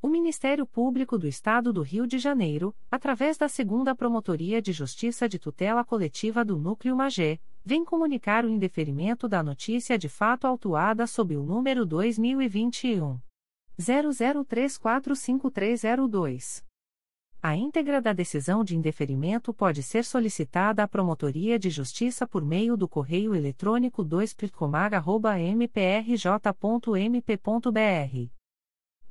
O Ministério Público do Estado do Rio de Janeiro, através da Segunda Promotoria de Justiça de Tutela Coletiva do Núcleo Magé, vem comunicar o indeferimento da notícia de fato autuada sob o número 2021 00345302. A íntegra da decisão de indeferimento pode ser solicitada à Promotoria de Justiça por meio do correio eletrônico 2picomag.mprj.mp.br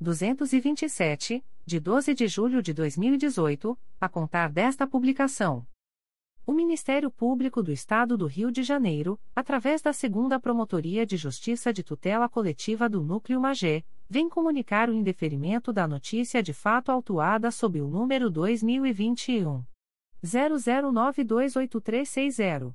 227, de 12 de julho de 2018, a contar desta publicação. O Ministério Público do Estado do Rio de Janeiro, através da Segunda Promotoria de Justiça de Tutela Coletiva do Núcleo Magé, vem comunicar o indeferimento da notícia de fato autuada sob o número 2021 00928360.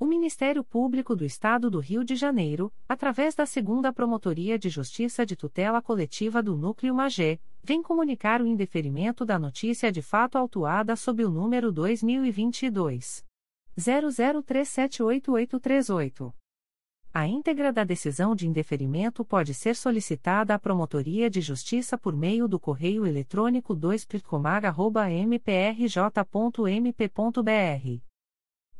O Ministério Público do Estado do Rio de Janeiro, através da Segunda Promotoria de Justiça de Tutela Coletiva do Núcleo Magé, vem comunicar o indeferimento da notícia de fato autuada sob o número 2022 00378838. A íntegra da decisão de indeferimento pode ser solicitada à Promotoria de Justiça por meio do correio eletrônico 2picomag.mprj.mp.br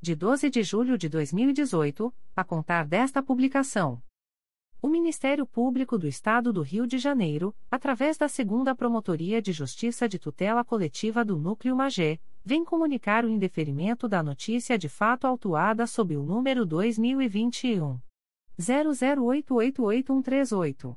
de 12 de julho de 2018, a contar desta publicação. O Ministério Público do Estado do Rio de Janeiro, através da Segunda Promotoria de Justiça de Tutela Coletiva do Núcleo Magé, vem comunicar o indeferimento da notícia de fato autuada sob o número 2021 00888138.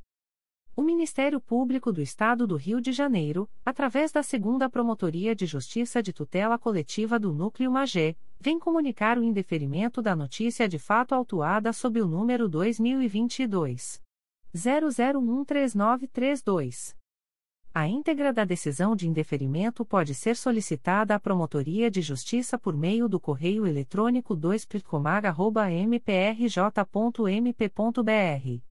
O Ministério Público do Estado do Rio de Janeiro, através da Segunda Promotoria de Justiça de Tutela Coletiva do Núcleo Magé, vem comunicar o indeferimento da notícia de fato autuada sob o número 2022 00139332. A íntegra da decisão de indeferimento pode ser solicitada à Promotoria de Justiça por meio do correio eletrônico 2picomag.mprj.mp.br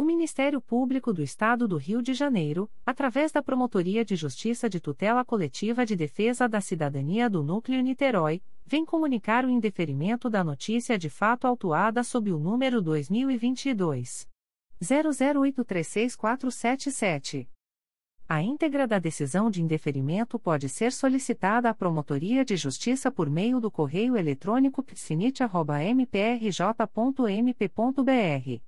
O Ministério Público do Estado do Rio de Janeiro, através da Promotoria de Justiça de Tutela Coletiva de Defesa da Cidadania do Núcleo Niterói, vem comunicar o indeferimento da notícia de fato autuada sob o número 2022 00836477. A íntegra da decisão de indeferimento pode ser solicitada à Promotoria de Justiça por meio do correio eletrônico psinit.mprj.mp.br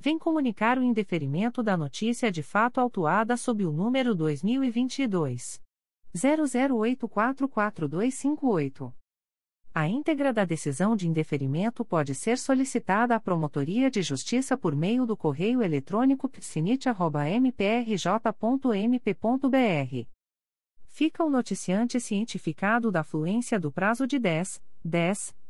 vem comunicar o indeferimento da notícia de fato autuada sob o número 2022 00844258. A íntegra da decisão de indeferimento pode ser solicitada à Promotoria de Justiça por meio do correio eletrônico psinit.mprj.mp.br fica o noticiante cientificado da fluência do prazo de 10, 10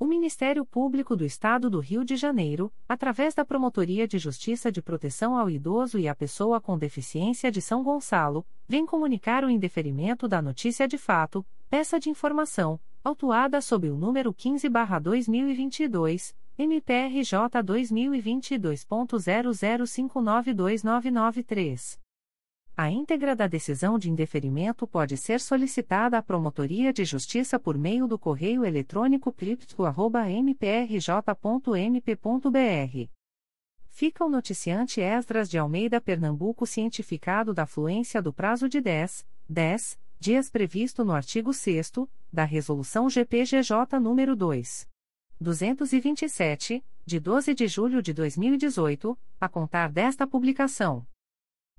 O Ministério Público do Estado do Rio de Janeiro, através da Promotoria de Justiça de Proteção ao Idoso e à Pessoa com Deficiência de São Gonçalo, vem comunicar o indeferimento da notícia de fato, peça de informação, autuada sob o número 15-2022, MPRJ 2022.00592993. A íntegra da decisão de indeferimento pode ser solicitada à Promotoria de Justiça por meio do correio eletrônico cripto.mprj.mp.br. Fica o noticiante Esdras de Almeida Pernambuco cientificado da fluência do prazo de 10, 10 dias previsto no artigo 6 da Resolução GPGJ nº 2. 227, de 12 de julho de 2018, a contar desta publicação.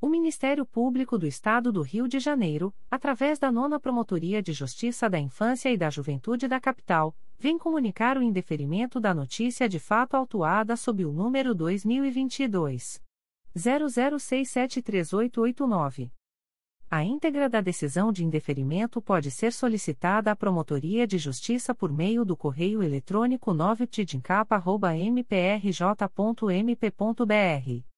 O Ministério Público do Estado do Rio de Janeiro, através da Nona Promotoria de Justiça da Infância e da Juventude da Capital, vem comunicar o indeferimento da notícia de fato autuada sob o número 2022 00673889. A íntegra da decisão de indeferimento pode ser solicitada à Promotoria de Justiça por meio do correio eletrônico 9ptidincapa.mprj.mp.br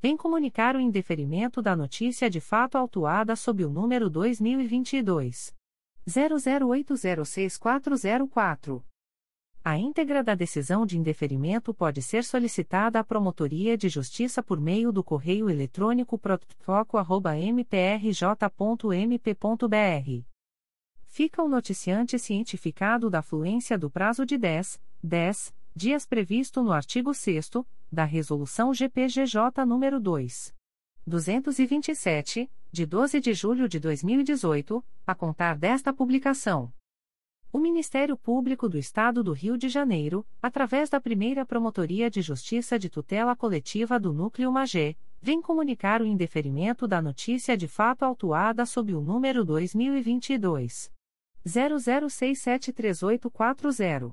vem comunicar o indeferimento da notícia de fato autuada sob o número 2022 00806404. A íntegra da decisão de indeferimento pode ser solicitada à Promotoria de Justiça por meio do correio eletrônico protfoco.mprj.mp.br fica o noticiante cientificado da fluência do prazo de 10, 10 dias previsto no artigo 6 da Resolução GPGJ nº 2. 227, de 12 de julho de 2018, a contar desta publicação. O Ministério Público do Estado do Rio de Janeiro, através da primeira Promotoria de Justiça de Tutela Coletiva do Núcleo Magé, vem comunicar o indeferimento da notícia de fato autuada sob o número 2022 00673840.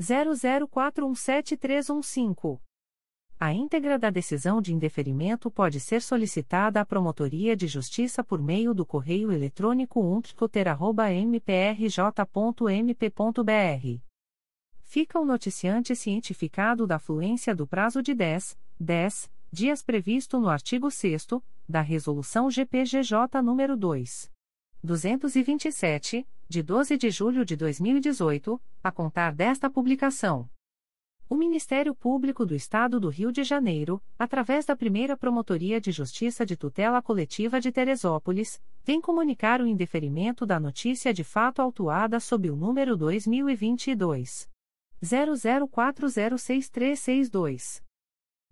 00417315. A íntegra da decisão de indeferimento pode ser solicitada à Promotoria de Justiça por meio do correio eletrônico umptcoter.mprj.mp.br. Fica o noticiante cientificado da fluência do prazo de 10, 10 dias previsto no artigo 6 da Resolução GPGJ nº 2. 227, de 12 de julho de 2018, a contar desta publicação. O Ministério Público do Estado do Rio de Janeiro, através da primeira Promotoria de Justiça de Tutela Coletiva de Teresópolis, vem comunicar o indeferimento da notícia de fato autuada sob o número 2022. 00406362.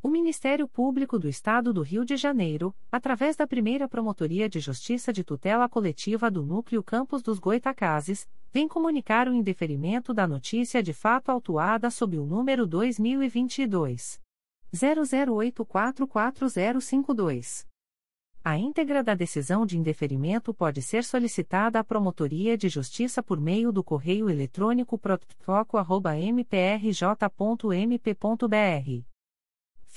O Ministério Público do Estado do Rio de Janeiro, através da primeira Promotoria de Justiça de Tutela Coletiva do Núcleo Campos dos Goitacazes, vem comunicar o indeferimento da notícia de fato autuada sob o número 2022 00844052. A íntegra da decisão de indeferimento pode ser solicitada à Promotoria de Justiça por meio do correio eletrônico protfoco.mprj.mp.br.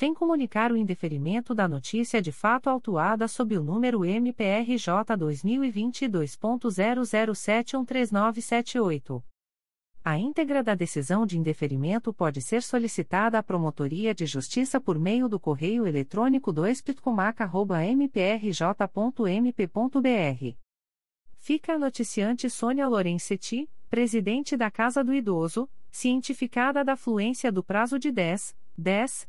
vem comunicar o indeferimento da notícia de fato autuada sob o número MPRJ 2022.00713978. A íntegra da decisão de indeferimento pode ser solicitada à Promotoria de Justiça por meio do correio eletrônico 2pitcomac.mprj.mp.br. Fica a noticiante Sônia Lorenzetti, presidente da Casa do Idoso, cientificada da fluência do prazo de 10, 10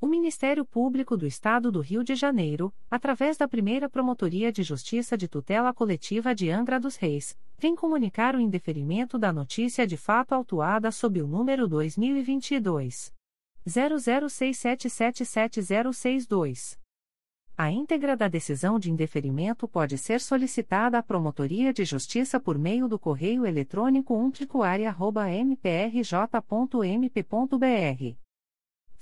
O Ministério Público do Estado do Rio de Janeiro, através da primeira Promotoria de Justiça de Tutela Coletiva de Angra dos Reis, vem comunicar o indeferimento da notícia de fato autuada sob o número 2022. 0067776062. A íntegra da decisão de indeferimento pode ser solicitada à Promotoria de Justiça por meio do correio eletrônico umplicoaria.mprj.mp.br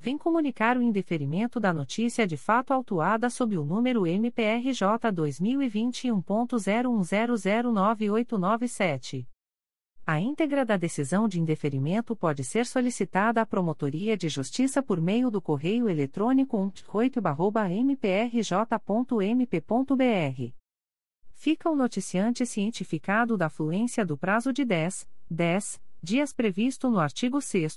vem comunicar o indeferimento da notícia de fato autuada sob o número MPRJ 2021.01009897. A íntegra da decisão de indeferimento pode ser solicitada à Promotoria de Justiça por meio do correio eletrônico umptcoito.mprj.mp.br. Fica o noticiante cientificado da fluência do prazo de 10, 10 dias previsto no artigo 6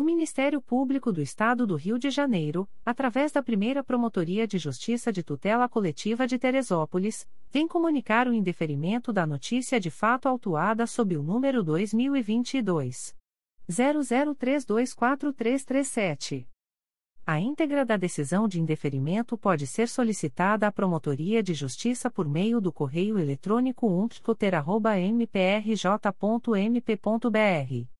O Ministério Público do Estado do Rio de Janeiro, através da primeira Promotoria de Justiça de Tutela Coletiva de Teresópolis, vem comunicar o indeferimento da notícia de fato autuada sob o número 2022. 00324337. A íntegra da decisão de indeferimento pode ser solicitada à Promotoria de Justiça por meio do correio eletrônico umptcoter.mprj.mp.br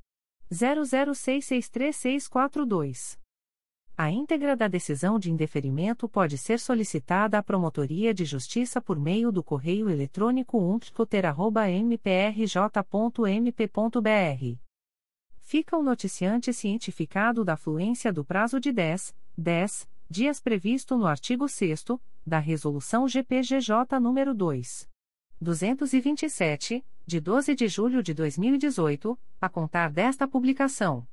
00663642. A íntegra da decisão de indeferimento pode ser solicitada à Promotoria de Justiça por meio do correio eletrônico umptcoter.mprj.mp.br. Fica o noticiante cientificado da fluência do prazo de 10, 10 dias previsto no artigo 6 da Resolução GPGJ nº 2. 227, de 12 de julho de 2018, a contar desta publicação.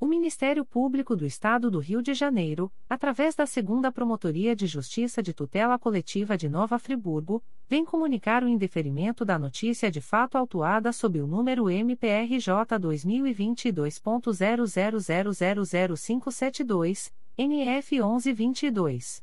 O Ministério Público do Estado do Rio de Janeiro, através da Segunda Promotoria de Justiça de Tutela Coletiva de Nova Friburgo, vem comunicar o indeferimento da notícia de fato autuada sob o número MPRJ 2022.00000572, NF 1122.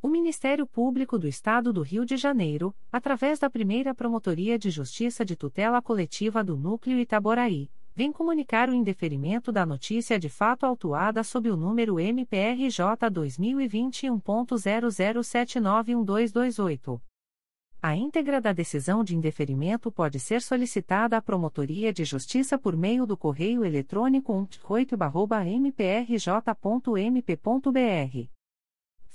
O Ministério Público do Estado do Rio de Janeiro, através da primeira Promotoria de Justiça de Tutela Coletiva do Núcleo Itaboraí, vem comunicar o indeferimento da notícia de fato autuada sob o número MPRJ 2021.00791228. A íntegra da decisão de indeferimento pode ser solicitada à Promotoria de Justiça por meio do correio eletrônico umptcoito.mprj.mp.br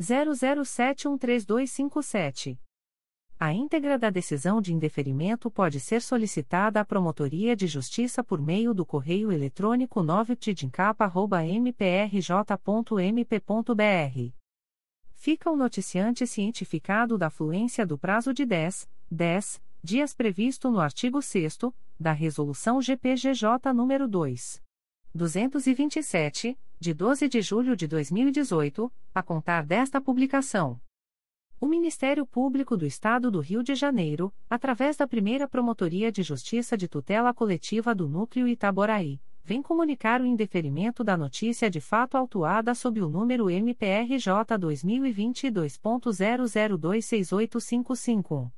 00713257. A íntegra da decisão de indeferimento pode ser solicitada à Promotoria de Justiça por meio do correio eletrônico 9pdincapa.mprj.mp.br. Fica o noticiante cientificado da fluência do prazo de 10, 10, dias previsto no artigo 6 da Resolução GPGJ nº 2. 227, de 12 de julho de 2018, a contar desta publicação. O Ministério Público do Estado do Rio de Janeiro, através da primeira Promotoria de Justiça de Tutela Coletiva do Núcleo Itaboraí, vem comunicar o indeferimento da notícia de fato autuada sob o número MPRJ 2022.00268551.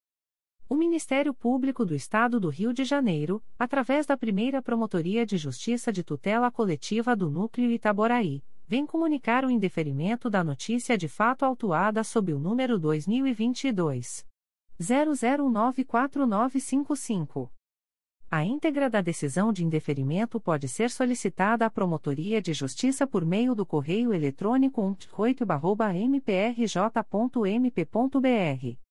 O Ministério Público do Estado do Rio de Janeiro, através da primeira Promotoria de Justiça de Tutela Coletiva do Núcleo Itaboraí, vem comunicar o indeferimento da notícia de fato autuada sob o número 2022. 00194955. A íntegra da decisão de indeferimento pode ser solicitada à Promotoria de Justiça por meio do correio eletrônico umptcoito.mprj.mp.br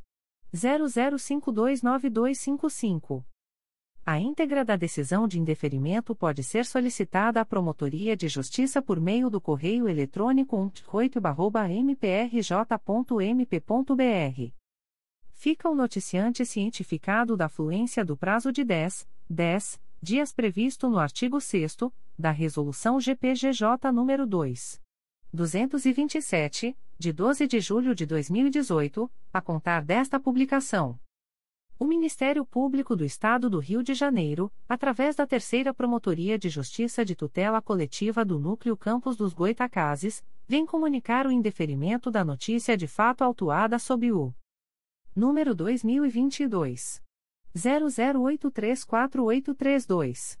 00529255. A íntegra da decisão de indeferimento pode ser solicitada à Promotoria de Justiça por meio do correio eletrônico umptcoito.mprj.mp.br. Fica o noticiante cientificado da fluência do prazo de 10, 10 dias previsto no artigo 6 da Resolução GPGJ nº 2. 227, de 12 de julho de 2018, a contar desta publicação. O Ministério Público do Estado do Rio de Janeiro, através da Terceira Promotoria de Justiça de Tutela Coletiva do Núcleo Campos dos Goitacazes, vem comunicar o indeferimento da notícia de fato autuada sob o número 2022 00834832.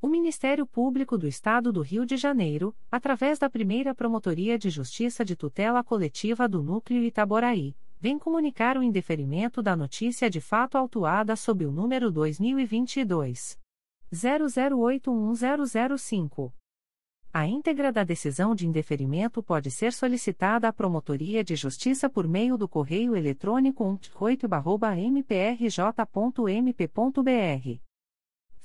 O Ministério Público do Estado do Rio de Janeiro, através da primeira Promotoria de Justiça de Tutela Coletiva do Núcleo Itaboraí, vem comunicar o indeferimento da notícia de fato autuada sob o número 2022. 008105. A íntegra da decisão de indeferimento pode ser solicitada à Promotoria de Justiça por meio do correio eletrônico umptcoito.mprj.mp.br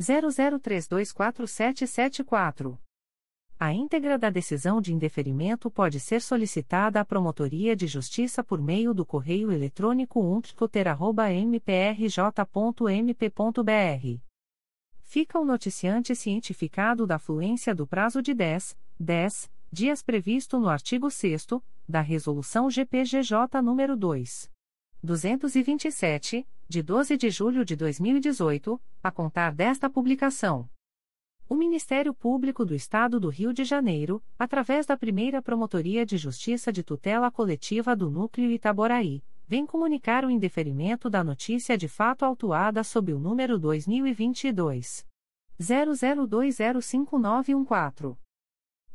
00324774. A íntegra da decisão de indeferimento pode ser solicitada à Promotoria de Justiça por meio do correio eletrônico umptcoter.mprj.mp.br. Fica o noticiante cientificado da fluência do prazo de 10, 10 dias previsto no artigo 6 da Resolução GPGJ nº 2. 227, de 12 de julho de 2018, a contar desta publicação. O Ministério Público do Estado do Rio de Janeiro, através da primeira Promotoria de Justiça de Tutela Coletiva do Núcleo Itaboraí, vem comunicar o indeferimento da notícia de fato autuada sob o número 2022 00205914.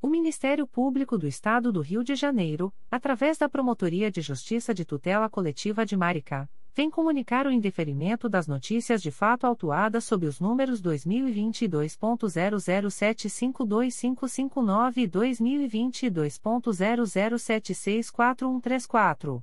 O Ministério Público do Estado do Rio de Janeiro, através da Promotoria de Justiça de Tutela Coletiva de Maricá, vem comunicar o indeferimento das notícias de fato autuadas sob os números 2022.00752559 e 2022.00764134.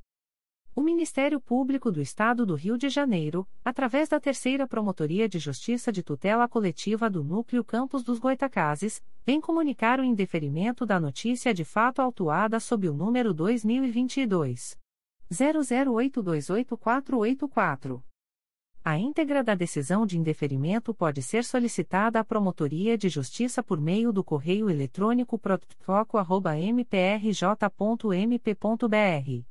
O Ministério Público do Estado do Rio de Janeiro, através da Terceira Promotoria de Justiça de Tutela Coletiva do Núcleo Campos dos Goitacazes, vem comunicar o indeferimento da notícia de fato autuada sob o número 2022 00828484. A íntegra da decisão de indeferimento pode ser solicitada à Promotoria de Justiça por meio do correio eletrônico protfoco.mprj.mp.br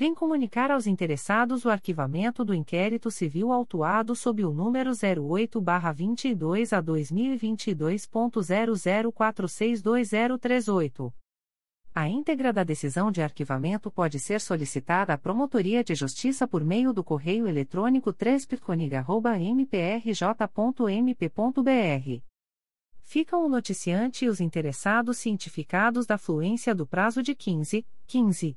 vem comunicar aos interessados o arquivamento do inquérito civil autuado sob o número 08-22 a 2022.00462038. A íntegra da decisão de arquivamento pode ser solicitada à Promotoria de Justiça por meio do correio eletrônico 3 mprj.mp.br. Ficam o noticiante e os interessados cientificados da fluência do prazo de 15, 15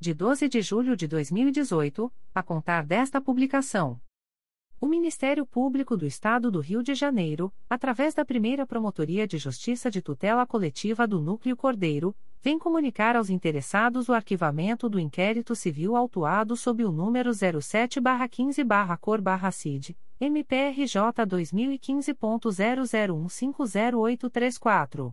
de 12 de julho de 2018, a contar desta publicação. O Ministério Público do Estado do Rio de Janeiro, através da primeira Promotoria de Justiça de Tutela Coletiva do Núcleo Cordeiro, vem comunicar aos interessados o arquivamento do inquérito civil autuado sob o número 07-15-COR-CID, MPRJ 2015.00150834.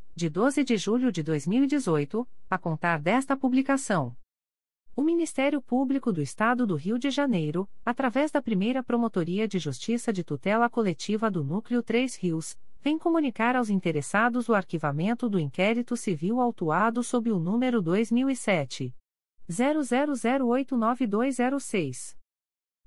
de 12 de julho de 2018, a contar desta publicação. O Ministério Público do Estado do Rio de Janeiro, através da primeira Promotoria de Justiça de Tutela Coletiva do Núcleo 3 Rios, vem comunicar aos interessados o arquivamento do inquérito civil autuado sob o número 2007. 00089206.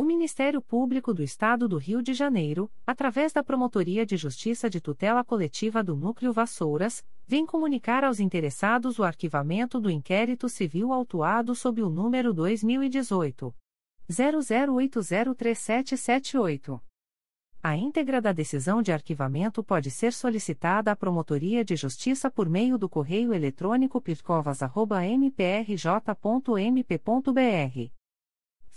O Ministério Público do Estado do Rio de Janeiro, através da Promotoria de Justiça de Tutela Coletiva do Núcleo Vassouras, vem comunicar aos interessados o arquivamento do inquérito civil autuado sob o número 2018 00803778. A íntegra da decisão de arquivamento pode ser solicitada à Promotoria de Justiça por meio do correio eletrônico pircovas.mprj.mp.br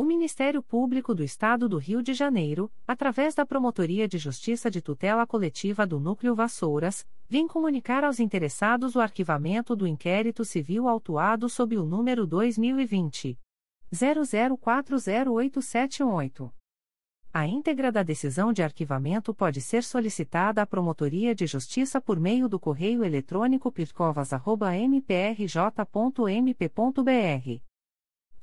O Ministério Público do Estado do Rio de Janeiro, através da Promotoria de Justiça de Tutela Coletiva do Núcleo Vassouras, vem comunicar aos interessados o arquivamento do inquérito civil autuado sob o número 2020 00408718. A íntegra da decisão de arquivamento pode ser solicitada à Promotoria de Justiça por meio do correio eletrônico pircovas.mprj.mp.br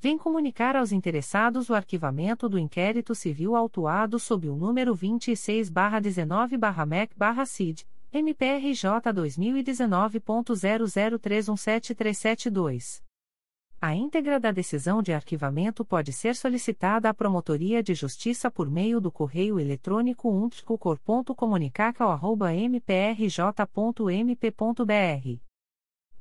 vem comunicar aos interessados o arquivamento do inquérito civil autuado sob o número 26-19-MEC-CID, MPRJ 2019.00317372. A íntegra da decisão de arquivamento pode ser solicitada à Promotoria de Justiça por meio do correio eletrônico umptcor.comunicacal.mprj.mp.br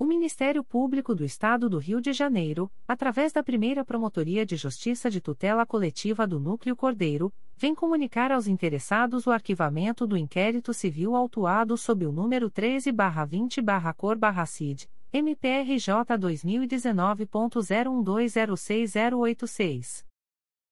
O Ministério Público do Estado do Rio de Janeiro, através da primeira Promotoria de Justiça de Tutela Coletiva do Núcleo Cordeiro, vem comunicar aos interessados o arquivamento do inquérito civil autuado sob o número 13-Cor-Cid, MPRJ 2019.01206086.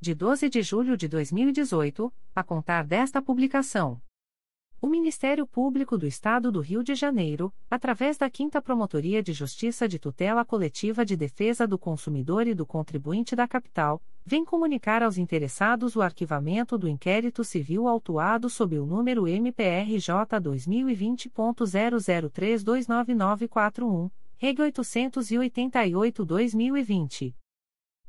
de 12 de julho de 2018, a contar desta publicação. O Ministério Público do Estado do Rio de Janeiro, através da 5 Promotoria de Justiça de Tutela Coletiva de Defesa do Consumidor e do Contribuinte da Capital, vem comunicar aos interessados o arquivamento do inquérito civil autuado sob o número MPRJ 2020.00329941, Reg 888-2020.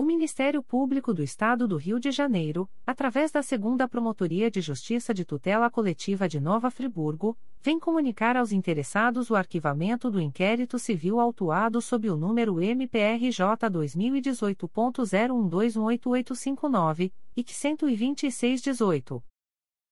O Ministério Público do Estado do Rio de Janeiro, através da Segunda Promotoria de Justiça de Tutela Coletiva de Nova Friburgo, vem comunicar aos interessados o arquivamento do inquérito civil autuado sob o número MPRJ 2018.01218859 e que 12618.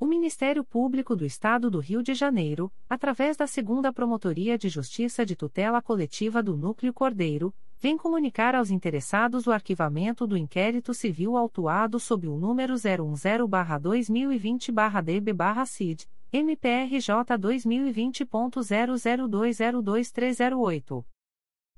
O Ministério Público do Estado do Rio de Janeiro, através da Segunda Promotoria de Justiça de Tutela Coletiva do Núcleo Cordeiro, vem comunicar aos interessados o arquivamento do inquérito civil autuado sob o número 010-2020-DB-CID, MPRJ 2020.00202308.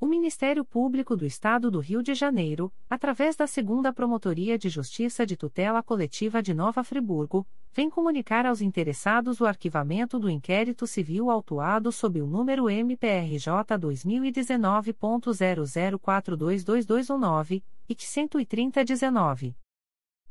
O Ministério Público do Estado do Rio de Janeiro, através da Segunda Promotoria de Justiça de Tutela Coletiva de Nova Friburgo, vem comunicar aos interessados o arquivamento do inquérito civil autuado sob o número MPRJ 2019.00422219 e que 13019.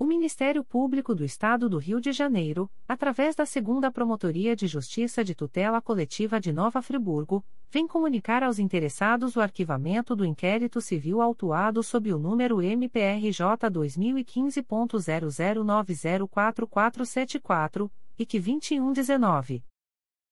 O Ministério Público do Estado do Rio de Janeiro, através da Segunda Promotoria de Justiça de Tutela Coletiva de Nova Friburgo, vem comunicar aos interessados o arquivamento do inquérito civil autuado sob o número MPRJ 2015.00904474 e que 2119.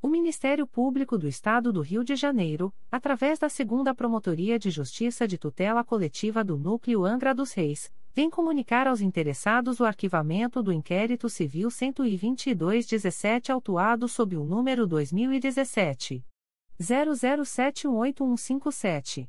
O Ministério Público do Estado do Rio de Janeiro, através da Segunda Promotoria de Justiça de Tutela Coletiva do Núcleo Angra dos Reis, vem comunicar aos interessados o arquivamento do inquérito civil 12217 autuado sob o número 2017 00718157.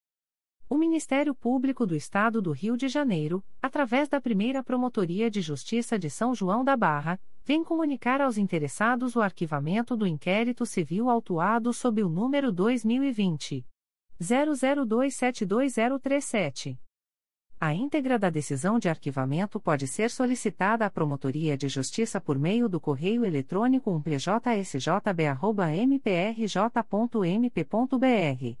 O Ministério Público do Estado do Rio de Janeiro, através da primeira Promotoria de Justiça de São João da Barra, vem comunicar aos interessados o arquivamento do inquérito civil autuado sob o número 2020. 00272037. A íntegra da decisão de arquivamento pode ser solicitada à Promotoria de Justiça por meio do correio eletrônico umpjsjb.mprj.mp.br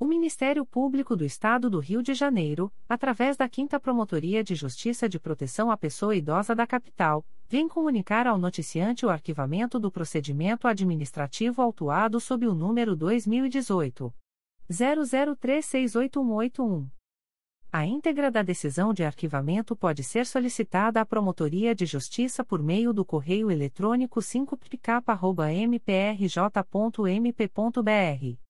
O Ministério Público do Estado do Rio de Janeiro, através da 5 Promotoria de Justiça de Proteção à Pessoa Idosa da Capital, vem comunicar ao noticiante o arquivamento do procedimento administrativo autuado sob o número 2018 00368181. A íntegra da decisão de arquivamento pode ser solicitada à Promotoria de Justiça por meio do correio eletrônico 5pk.mprj.mp.br.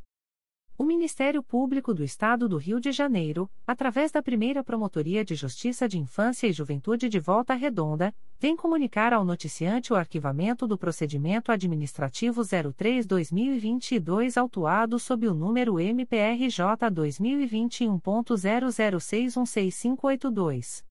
O Ministério Público do Estado do Rio de Janeiro, através da primeira Promotoria de Justiça de Infância e Juventude de Volta Redonda, vem comunicar ao noticiante o arquivamento do procedimento administrativo 03-2022 autuado sob o número MPRJ 2021.00616582.